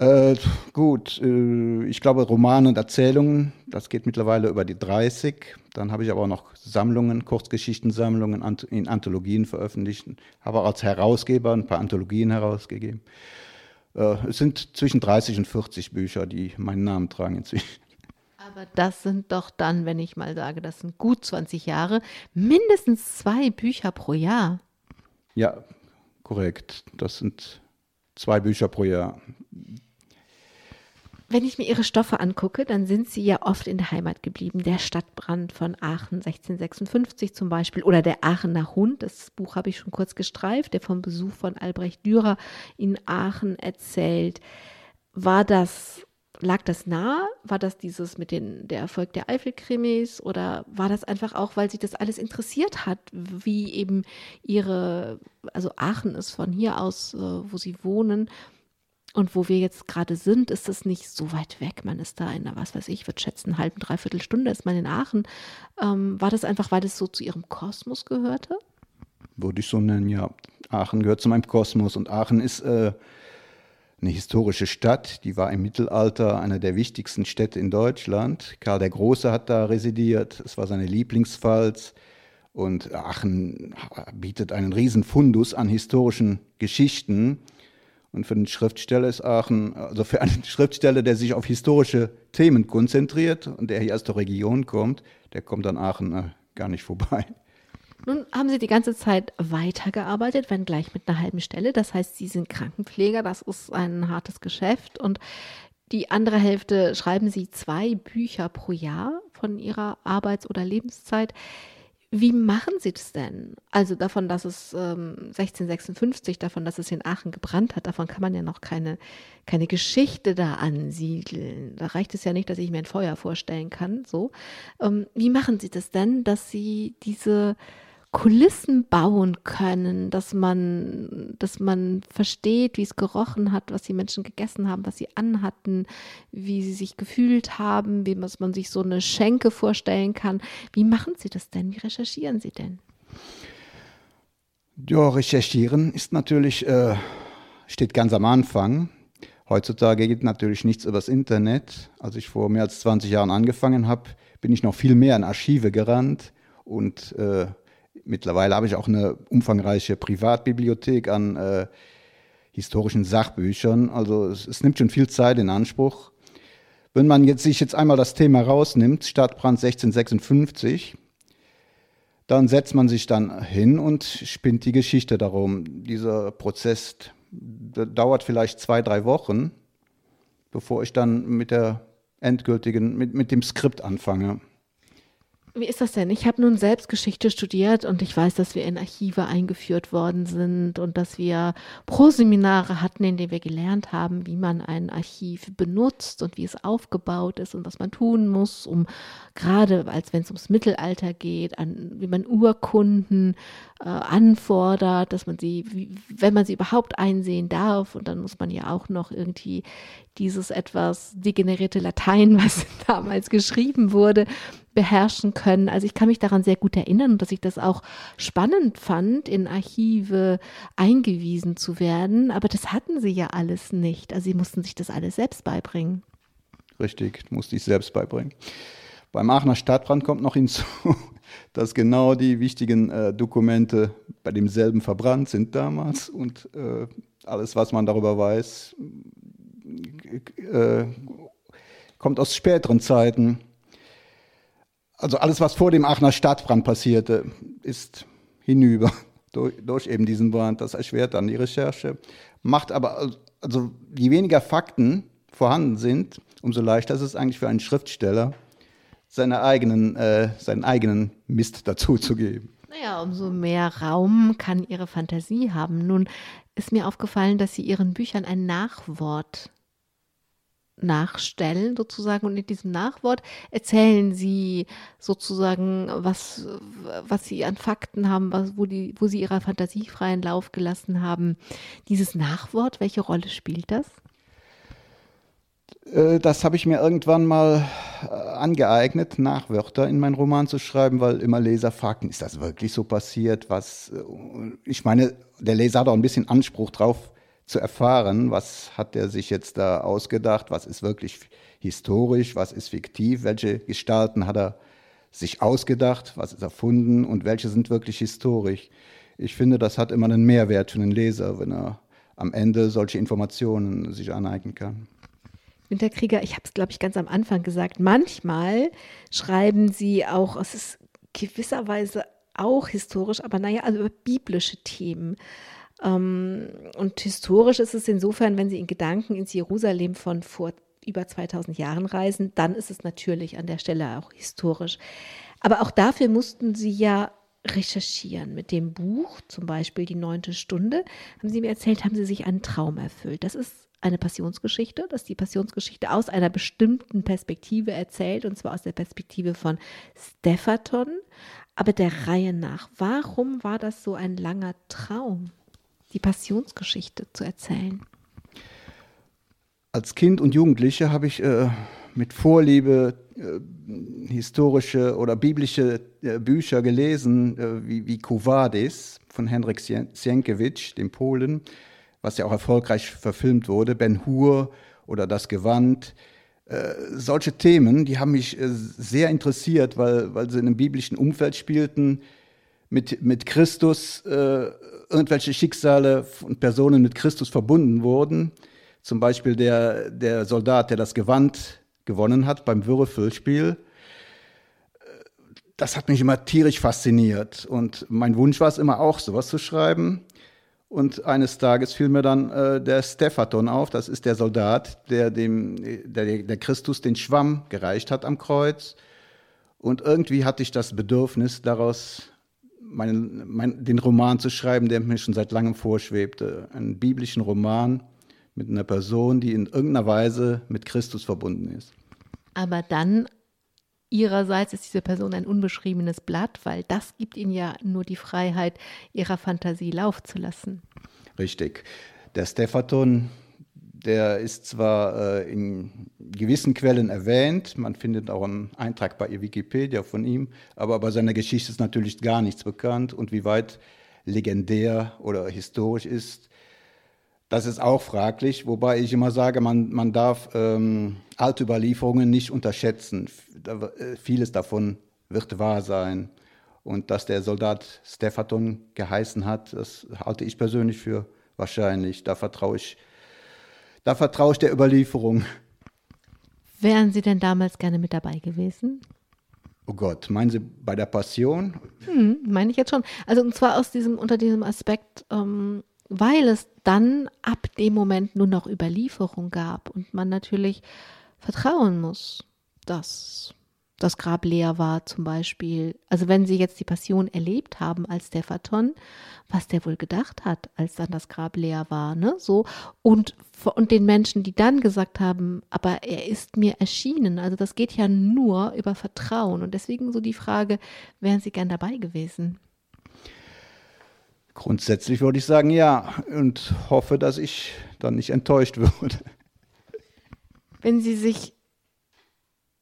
Äh, gut, äh, ich glaube Romane und Erzählungen, das geht mittlerweile über die 30. Dann habe ich aber auch noch Sammlungen, Kurzgeschichtensammlungen in Anthologien veröffentlicht, habe auch als Herausgeber ein paar Anthologien herausgegeben. Äh, es sind zwischen 30 und 40 Bücher, die meinen Namen tragen inzwischen. Aber das sind doch dann, wenn ich mal sage, das sind gut 20 Jahre, mindestens zwei Bücher pro Jahr. Ja, korrekt. Das sind zwei Bücher pro Jahr. Wenn ich mir ihre Stoffe angucke, dann sind sie ja oft in der Heimat geblieben. Der Stadtbrand von Aachen 1656 zum Beispiel oder der Aachener Hund, das Buch habe ich schon kurz gestreift, der vom Besuch von Albrecht Dürer in Aachen erzählt. War das, lag das nah? War das dieses mit den, der Erfolg der Eifelkrimis oder war das einfach auch, weil sie das alles interessiert hat, wie eben ihre, also Aachen ist von hier aus, äh, wo sie wohnen, Und wo wir jetzt gerade sind, ist es nicht so weit weg. Man ist da in einer, was weiß ich, würde schätzen, eine halbe, dreiviertel Stunde ist man in Aachen. Ähm, war das einfach, weil das so zu ihrem Kosmos gehörte? Würde ich so nennen, ja. Aachen gehört zu meinem Kosmos und Aachen ist äh, eine historische Stadt. Die war im Mittelalter eine der wichtigsten Städte in Deutschland. Karl der Große hat da residiert. Es war seine Lieblingspfalz. Und Aachen bietet einen riesen Fundus an historischen Geschichten. Und für den Schriftsteller ist Aachen, also für einen Schriftsteller, der sich auf historische Themen konzentriert und der hier aus der Region kommt, der kommt an Aachen äh, gar nicht vorbei. Nun haben Sie die ganze Zeit weitergearbeitet, wenn gleich mit einer halben Stelle. Das heißt, Sie sind Krankenpfleger, das ist ein hartes Geschäft. Und die andere Hälfte schreiben Sie zwei Bücher pro Jahr von Ihrer Arbeits- oder Lebenszeit. Wie machen Sie das denn? Also davon, dass es ähm, 1656, davon, dass es in Aachen gebrannt hat, davon kann man ja noch keine, keine Geschichte da ansiedeln. Da reicht es ja nicht, dass ich mir ein Feuer vorstellen kann. So, ähm, wie machen Sie das denn, dass Sie diese Kulissen bauen können, dass man, dass man versteht, wie es gerochen hat, was die Menschen gegessen haben, was sie anhatten, wie sie sich gefühlt haben, wie man sich so eine Schenke vorstellen kann. Wie machen Sie das denn? Wie recherchieren Sie denn? Ja, recherchieren ist natürlich, äh, steht ganz am Anfang. Heutzutage geht natürlich nichts übers Internet. Als ich vor mehr als 20 Jahren angefangen habe, bin ich noch viel mehr in Archive gerannt und äh, Mittlerweile habe ich auch eine umfangreiche Privatbibliothek an äh, historischen Sachbüchern. Also es, es, nimmt schon viel Zeit in Anspruch. Wenn man jetzt sich jetzt einmal das Thema rausnimmt, Stadtbrand 1656, dann setzt man sich dann hin und spinnt die Geschichte darum. Dieser Prozess dauert vielleicht zwei, drei Wochen, bevor ich dann mit der endgültigen, mit, mit dem Skript anfange. Wie ist das denn? Ich habe nun selbst Geschichte studiert und ich weiß, dass wir in Archive eingeführt worden sind und dass wir Proseminare hatten, in denen wir gelernt haben, wie man ein Archiv benutzt und wie es aufgebaut ist und was man tun muss, um gerade als wenn es ums Mittelalter geht, an, wie man Urkunden äh, anfordert, dass man sie, wie, wenn man sie überhaupt einsehen darf, und dann muss man ja auch noch irgendwie dieses etwas degenerierte Latein, <laughs> was damals geschrieben wurde, beherrschen können. Also ich kann mich daran sehr gut erinnern dass ich das auch spannend fand, in Archive eingewiesen zu werden. Aber das hatten sie ja alles nicht. Also sie mussten sich das alles selbst beibringen. Richtig, musste ich selbst beibringen. Beim Aachener Stadtbrand kommt noch hinzu, <laughs> dass genau die wichtigen äh, Dokumente bei demselben verbrannt sind damals und äh, alles, was man darüber weiß, äh, kommt aus späteren Zeiten. Also alles, was vor dem Aachener Stadtbrand passierte, ist hinüber durch, durch eben diesen Brand. Das erschwert dann die Recherche, macht aber, also je weniger Fakten vorhanden sind, umso leichter ist es eigentlich für einen Schriftsteller, seine eigenen, äh, seinen eigenen Mist dazu zu geben. Naja, umso mehr Raum kann ihre Fantasie haben. Nun ist mir aufgefallen, dass sie ihren Büchern ein Nachwort nachstellen sozusagen und in diesem Nachwort erzählen sie sozusagen was was sie an Fakten haben was wo die wo sie ihrer Fantasie freien Lauf gelassen haben dieses Nachwort welche Rolle spielt das äh, das habe ich mir irgendwann mal äh, angeeignet, Nachwörter in meinen Roman zu schreiben, weil immer Leser fragten, ist das wirklich so passiert? Was, äh, ich meine, der Leser hat auch ein bisschen Anspruch drauf zu erfahren, was hat er sich jetzt da ausgedacht, was ist wirklich historisch, was ist fiktiv, welche Gestalten hat er sich ausgedacht, was ist erfunden und welche sind wirklich historisch. Ich finde, das hat immer einen Mehrwert für den Leser, wenn er am Ende solche Informationen sich aneignen kann. Winterkrieger, ich habe es, glaube ich, ganz am Anfang gesagt, manchmal schreiben sie auch, es ist gewisserweise auch historisch, aber naja, also über biblische Themen. Ähm, und historisch ist es insofern, wenn sie in Gedanken ins Jerusalem von vor über 2000 Jahren reisen, dann ist es natürlich an der Stelle auch historisch. Aber auch dafür mussten sie ja recherchieren. Mit dem Buch, zum Beispiel die neunte Stunde, haben sie mir erzählt, haben sie sich einen Traum erfüllt. Das ist eine Passionsgeschichte, dass die Passionsgeschichte aus einer bestimmten Perspektive erzählt, und zwar aus der Perspektive von Stephaton, aber der Reihe nach. Warum war das so ein langer Traum, die Passionsgeschichte zu erzählen? als Kind und Jugendliche habe ich äh, mit Vorliebe äh, historische oder biblische äh, Bücher gelesen, äh, wie, wie Kuvadis von Henryk Sienkiewicz, dem Polen, was ja auch erfolgreich verfilmt wurde, Ben Hur oder Das Gewand. Äh, solche Themen, die haben mich äh, sehr interessiert, weil, weil sie in einem biblischen Umfeld spielten, mit, mit Christus, irgendwelche Schicksale von Personen mit Christus verbunden wurden. Zum Beispiel der, der Soldat, der das Gewand gewonnen hat beim Würfelspiel. Das hat mich immer tierisch fasziniert. Und mein Wunsch war es immer auch, sowas zu schreiben. Und eines Tages fiel mir dann äh, der Stephaton auf, das ist der Soldat, der dem der, der Christus den Schwamm gereicht hat am Kreuz. Und irgendwie hatte ich das Bedürfnis, daraus meinen, mein, den Roman zu schreiben, der mir schon seit langem vorschwebte. Einen biblischen Roman mit einer Person, die in irgendeiner Weise mit Christus verbunden ist. Aber dann Ihrerseits ist diese Person ein unbeschriebenes Blatt, weil das gibt Ihnen ja nur die Freiheit, Ihrer Fantasie Lauf zu lassen. Richtig. Der Stephaton, der ist zwar äh, in gewissen Quellen erwähnt, man findet auch einen Eintrag bei Wikipedia von ihm, aber bei seiner Geschichte ist natürlich gar nichts bekannt und wie weit legendär oder historisch ist, das ist auch fraglich, wobei ich immer sage, man, man darf ähm, alte Überlieferungen nicht unterschätzen. Äh, vieles davon wird wahr sein. Und dass der Soldat Stephaton geheißen hat, das halte ich persönlich für wahrscheinlich. Da vertraue ich, da vertraue ich der Überlieferung. Wären Sie denn damals gerne mit dabei gewesen? Oh Gott, meinen Sie bei der Passion? Hm, meine ich jetzt schon. Also und zwar aus diesem, unter diesem Aspekt, ähm, weil es dann ab dem Moment nur noch Überlieferung gab und man natürlich vertrauen muss, dass das Grab leer war zum Beispiel. Also wenn Sie jetzt die Passion erlebt haben als der Phaton, was der wohl gedacht hat, als dann das Grab leer war, ne? So und und den Menschen, die dann gesagt haben, aber er ist mir erschienen. Also das geht ja nur über Vertrauen und deswegen so die Frage, wären Sie gern dabei gewesen? Grundsätzlich würde ich sagen ja und hoffe, dass ich dann nicht enttäuscht <laughs> würde. Wenn Sie sich,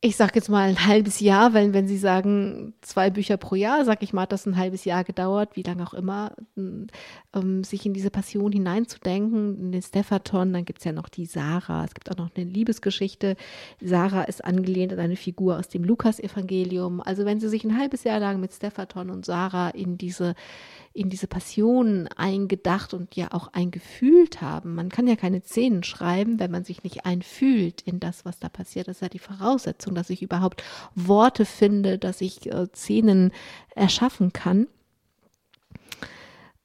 ich sage jetzt mal ein halbes Jahr, weil wenn Sie sagen zwei Bücher pro Jahr, sage ich mal, hat das ein halbes Jahr gedauert, wie lange auch immer, ähm, sich in diese Passion hineinzudenken, in den Stephaton, dann gibt es ja noch die Sarah, es gibt auch noch eine Liebesgeschichte. Sarah ist angelehnt an eine Figur aus dem Lukas-Evangelium. Also wenn Sie sich ein halbes Jahr lang mit Stephaton und Sarah in diese in diese Passion eingedacht und ja auch eingefühlt haben. Man kann ja keine Szenen schreiben, wenn man sich nicht einfühlt in das, was da passiert. Das ist ja die Voraussetzung, dass ich überhaupt Worte finde, dass ich äh, Szenen erschaffen kann.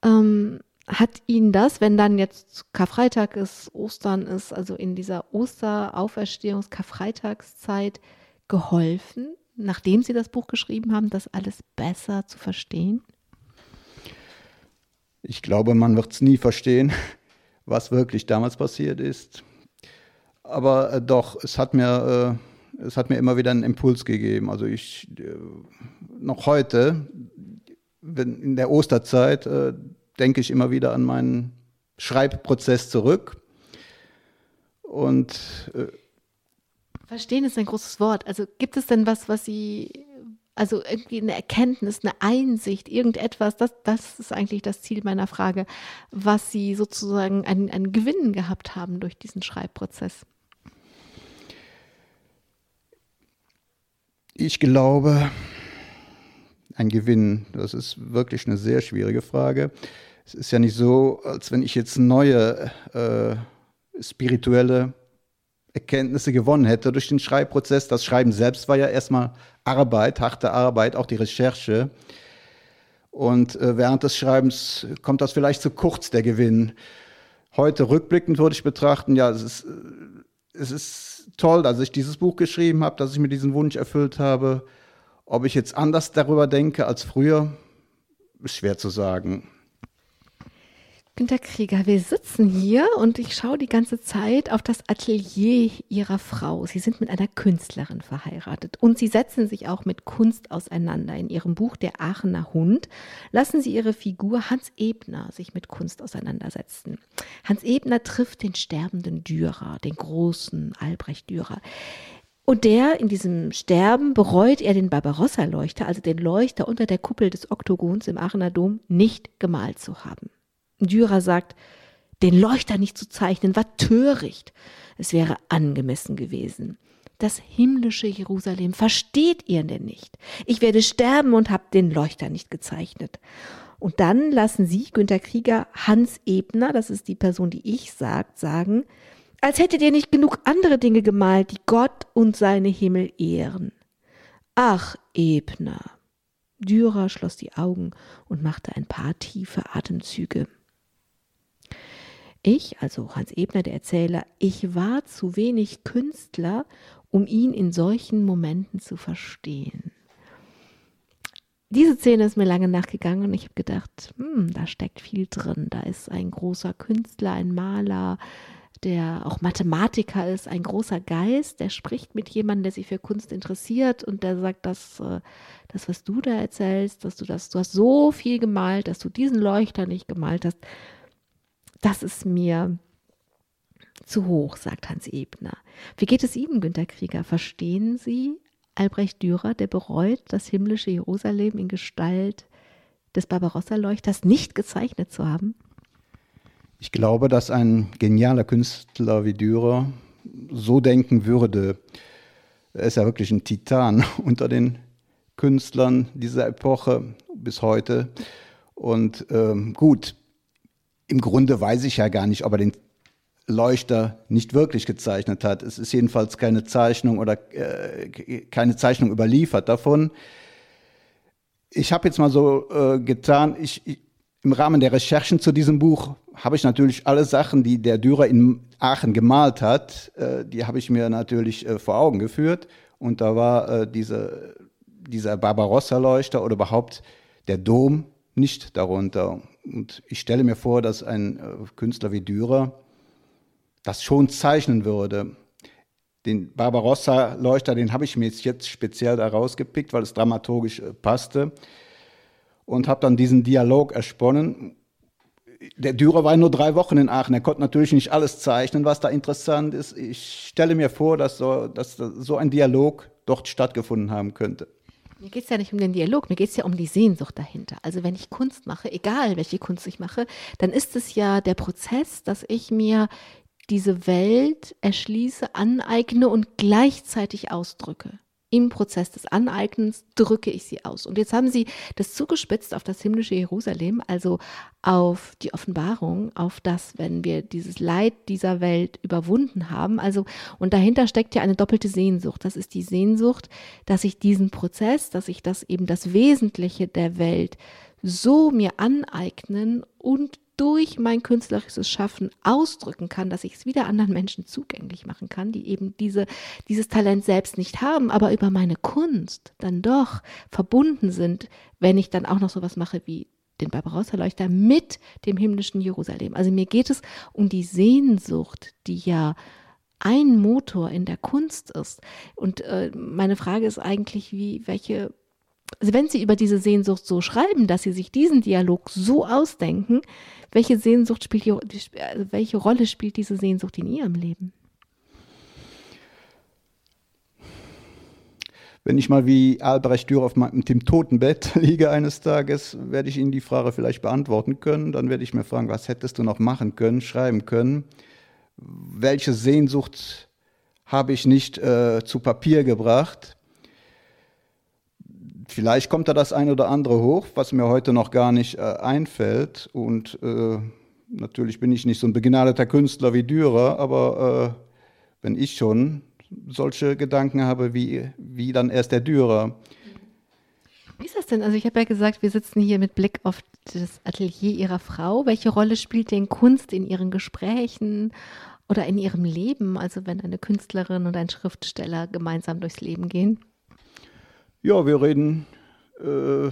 Ähm, hat Ihnen das, wenn dann jetzt Karfreitag ist, Ostern ist, also in dieser Osterauferstehungs-, Karfreitagszeit geholfen, nachdem Sie das Buch geschrieben haben, das alles besser zu verstehen? Ich glaube, man wird es nie verstehen, <laughs> was wirklich damals passiert ist. Aber äh, doch, es hat mir, äh, es hat mir immer wieder einen Impuls gegeben. Also ich äh, noch heute, wenn, in der Osterzeit, äh, denke ich immer wieder an meinen Schreibprozess zurück. Und äh, Verstehen ist ein großes Wort. Also gibt es denn was, was Sie also irgendwie eine Erkenntnis, eine Einsicht, irgendetwas, das, das ist eigentlich das Ziel meiner Frage, was Sie sozusagen einen, einen Gewinn gehabt haben durch diesen Schreibprozess. Ich glaube, ein Gewinn, das ist wirklich eine sehr schwierige Frage. Es ist ja nicht so, als wenn ich jetzt neue äh, spirituelle Erkenntnisse gewonnen hätte durch den Schreibprozess. Das Schreiben selbst war ja erstmal Arbeit, harte Arbeit, auch die Recherche. Und äh, während des Schreibens kommt das vielleicht zu kurz, der Gewinn. Heute rückblickend würde ich betrachten, ja, es ist, äh, es ist toll, dass ich dieses Buch geschrieben habe, dass ich mir diesen Wunsch erfüllt habe. Ob ich jetzt anders darüber denke als früher, ist schwer zu sagen. Günter Krieger, wir sitzen hier und ich schaue die ganze Zeit auf das Atelier Ihrer Frau. Sie sind mit einer Künstlerin verheiratet und Sie setzen sich auch mit Kunst auseinander. In Ihrem Buch Der Aachener Hund lassen Sie Ihre Figur Hans Ebner sich mit Kunst auseinandersetzen. Hans Ebner trifft den sterbenden Dürer, den großen Albrecht Dürer. Und der in diesem Sterben bereut er den Barbarossa-Leuchter, also den Leuchter unter der Kuppel des Oktogons im Aachener Dom, nicht gemalt zu haben. Dürer sagt, den Leuchter nicht zu zeichnen, war töricht. Es wäre angemessen gewesen. Das himmlische Jerusalem versteht ihr denn nicht. Ich werde sterben und hab den Leuchter nicht gezeichnet. Und dann lassen Sie, Günter Krieger, Hans Ebner, das ist die Person, die ich sagt, sagen, als hättet ihr nicht genug andere Dinge gemalt, die Gott und seine Himmel ehren. Ach, Ebner. Dürer schloss die Augen und machte ein paar tiefe Atemzüge. Ich, also Hans Ebner, der Erzähler, ich war zu wenig Künstler, um ihn in solchen Momenten zu verstehen. Diese Szene ist mir lange nachgegangen und ich habe gedacht, hm, da steckt viel drin. Da ist ein großer Künstler, ein Maler, der auch Mathematiker ist, ein großer Geist, der spricht mit jemandem, der sich für Kunst interessiert und der sagt, dass äh, das, was du da erzählst, dass du das, du hast so viel gemalt, dass du diesen Leuchter nicht gemalt hast das ist mir zu hoch, sagt Hans Ebner. Wie geht es Ihnen, Günter Krieger? Verstehen Sie Albrecht Dürer, der bereut, das himmlische Jerusalem in Gestalt des Barbarossa-Leuchters nicht gezeichnet zu haben? Ich glaube, dass ein genialer Künstler wie Dürer so denken würde. Er ist ja wirklich ein Titan <laughs> unter den Künstlern dieser Epoche bis heute. Und ähm, gut, im Grunde weiß ich ja gar nicht, ob er den Leuchter nicht wirklich gezeichnet hat. Es ist jedenfalls keine Zeichnung oder äh, keine Zeichnung überliefert davon. Ich habe jetzt mal so äh, getan, ich, ich, im Rahmen der Recherchen zu diesem Buch habe ich natürlich alle Sachen, die der Dürer in Aachen gemalt hat, äh, die habe ich mir natürlich äh, vor Augen geführt. Und da war äh, diese, dieser Barbarossa-Leuchter oder überhaupt der Dom nicht darunter. Und ich stelle mir vor, dass ein äh, Künstler wie Dürer das schon zeichnen würde. Den Barbarossa-Leuchter, den habe ich mir jetzt speziell da rausgepickt, weil es dramaturgisch äh, passte. Und habe dann diesen Dialog ersponnen. Der Dürer war nur drei Wochen in Aachen. Er konnte natürlich nicht alles zeichnen, was da interessant ist. Ich stelle mir vor, dass so, dass so ein Dialog dort stattgefunden haben könnte. Mir geht es ja nicht um den Dialog, mir geht es ja um die Sehnsucht dahinter. Also wenn ich Kunst mache, egal welche Kunst ich mache, dann ist es ja der Prozess, dass ich mir diese Welt erschließe, aneigne und gleichzeitig ausdrücke im Prozess des Aneignens drücke ich sie aus. Und jetzt haben sie das zugespitzt auf das himmlische Jerusalem, also auf die Offenbarung, auf das, wenn wir dieses Leid dieser Welt überwunden haben. Also, und dahinter steckt ja eine doppelte Sehnsucht. Das ist die Sehnsucht, dass ich diesen Prozess, dass ich das eben das Wesentliche der Welt so mir aneignen und durch mein künstlerisches Schaffen ausdrücken kann, dass ich es wieder anderen Menschen zugänglich machen kann, die eben diese, dieses Talent selbst nicht haben, aber über meine Kunst dann doch verbunden sind, wenn ich dann auch noch sowas mache wie den Barbarossa-Leuchter mit dem himmlischen Jerusalem. Also mir geht es um die Sehnsucht, die ja ein Motor in der Kunst ist. Und äh, meine Frage ist eigentlich, wie, welche wenn Sie über diese Sehnsucht so schreiben, dass Sie sich diesen Dialog so ausdenken, welche Sehnsucht spielt also welche Rolle spielt diese Sehnsucht in Ihrem Leben? Wenn ich mal wie Albrecht Dürer auf meinem, dem Totenbett <laughs> liege eines Tages, werde ich Ihnen die Frage vielleicht beantworten können. Dann werde ich mir fragen, was hättest du noch machen können, schreiben können? Welche Sehnsucht habe ich nicht äh, zu Papier gebracht? Vielleicht kommt da das ein oder andere hoch, was mir heute noch gar nicht äh, einfällt. Und äh, natürlich bin ich nicht so ein begnadeter Künstler wie Dürer, aber äh, wenn ich schon solche Gedanken habe, wie, wie dann erst der Dürer. Wie ist das denn? Also ich habe ja gesagt, wir sitzen hier mit Blick auf das Atelier Ihrer Frau. Welche Rolle spielt denn Kunst in Ihren Gesprächen oder in Ihrem Leben? Also wenn eine Künstlerin und ein Schriftsteller gemeinsam durchs Leben gehen? Ja, wir reden, äh,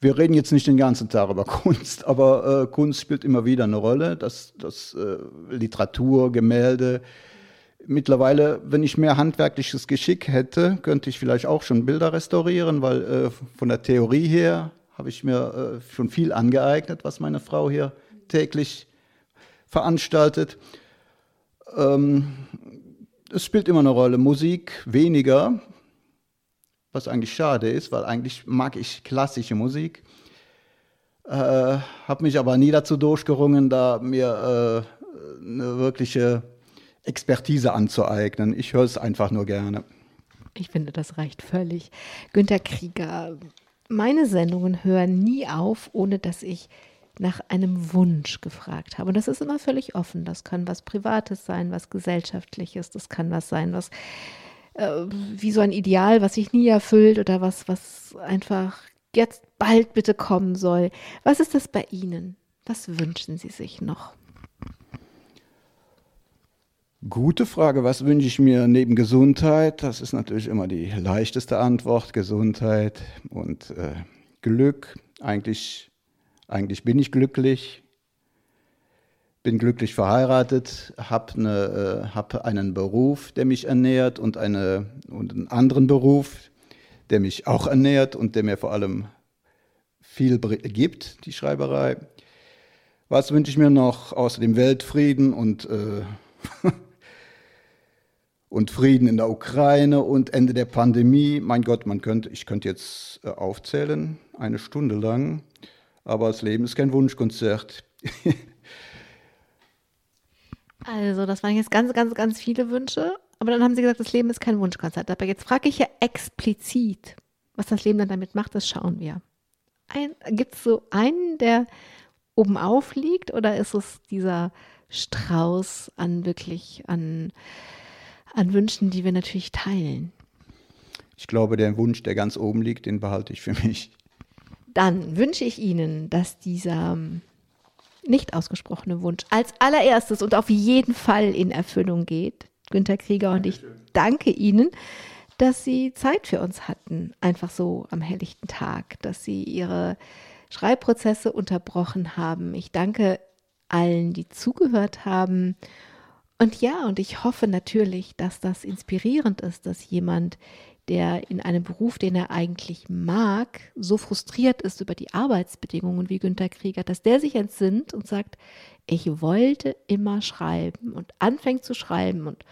wir reden jetzt nicht den ganzen Tag über <laughs> Kunst, aber äh, Kunst spielt immer wieder eine Rolle. Das, das äh, Literatur, Gemälde. Mittlerweile, wenn ich mehr handwerkliches Geschick hätte, könnte ich vielleicht auch schon Bilder restaurieren, weil äh, von der Theorie her habe ich mir äh, schon viel angeeignet, was meine Frau hier täglich veranstaltet. Ähm, es spielt immer eine Rolle. Musik weniger, was eigentlich schade ist, weil eigentlich mag ich klassische Musik. Äh, habe mich aber nie dazu durchgerungen, da mir äh, eine wirkliche Expertise anzueignen. Ich höre es einfach nur gerne. Ich finde, das reicht völlig. Günter Krieger, meine Sendungen hören nie auf, ohne dass ich nach einem Wunsch gefragt habe. Und das ist immer völlig offen. Das kann was Privates sein, was Gesellschaftliches, das kann was sein, was äh, wie so ein Ideal, was sich nie erfüllt oder was, was einfach jetzt bald bitte kommen soll. Was ist das bei Ihnen? Was wünschen Sie sich noch? Gute Frage. Was wünsche ich mir neben Gesundheit? Das ist natürlich immer die leichteste Antwort. Gesundheit und äh, Glück. Eigentlich, eigentlich bin ich glücklich. Bin glücklich verheiratet, habe ne, äh, hab einen Beruf, der mich ernährt und, eine, und einen anderen Beruf, der mich auch ernährt und der mir vor allem viel gibt, die Schreiberei. Was wünsche ich mir noch außer dem Weltfrieden und äh, <laughs> und Frieden in der Ukraine und Ende der Pandemie. Mein Gott, man könnte, ich könnte jetzt äh, aufzählen, eine Stunde lang, aber das Leben ist kein Wunschkonzert. <laughs> also, das waren jetzt ganz, ganz, ganz viele Wünsche, aber dann haben Sie gesagt, das Leben ist kein Wunschkonzert. Aber jetzt frage ich ja explizit, was das Leben dann damit macht, das schauen wir. Gibt es so einen, der oben auf liegt oder ist es dieser Strauß an wirklich an an Wünschen, die wir natürlich teilen. Ich glaube, der Wunsch, der ganz oben liegt, den behalte ich für mich. Dann wünsche ich Ihnen, dass dieser nicht ausgesprochene Wunsch als allererstes und auf jeden Fall in Erfüllung geht. Günter Krieger und ich danke Ihnen, dass Sie Zeit für uns hatten, einfach so am helllichten Tag, dass Sie Ihre Schreibprozesse unterbrochen haben. Ich danke allen, die zugehört haben und ja, und ich hoffe natürlich, dass das inspirierend ist, dass jemand, der in einem Beruf, den er eigentlich mag, so frustriert ist über die Arbeitsbedingungen wie Günter Krieger, dass der sich entsinnt und sagt, ich wollte immer schreiben und anfängt zu schreiben und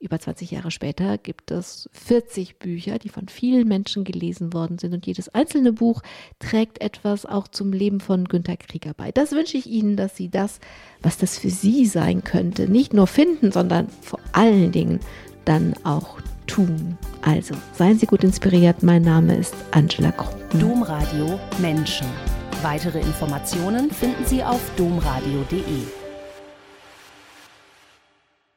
über 20 Jahre später gibt es 40 Bücher, die von vielen Menschen gelesen worden sind und jedes einzelne Buch trägt etwas auch zum Leben von Günter Krieger bei. Das wünsche ich Ihnen, dass Sie das, was das für Sie sein könnte, nicht nur finden, sondern vor allen Dingen dann auch tun. Also, seien Sie gut inspiriert. Mein Name ist Angela Krupp. Domradio Menschen. Weitere Informationen finden Sie auf domradio.de.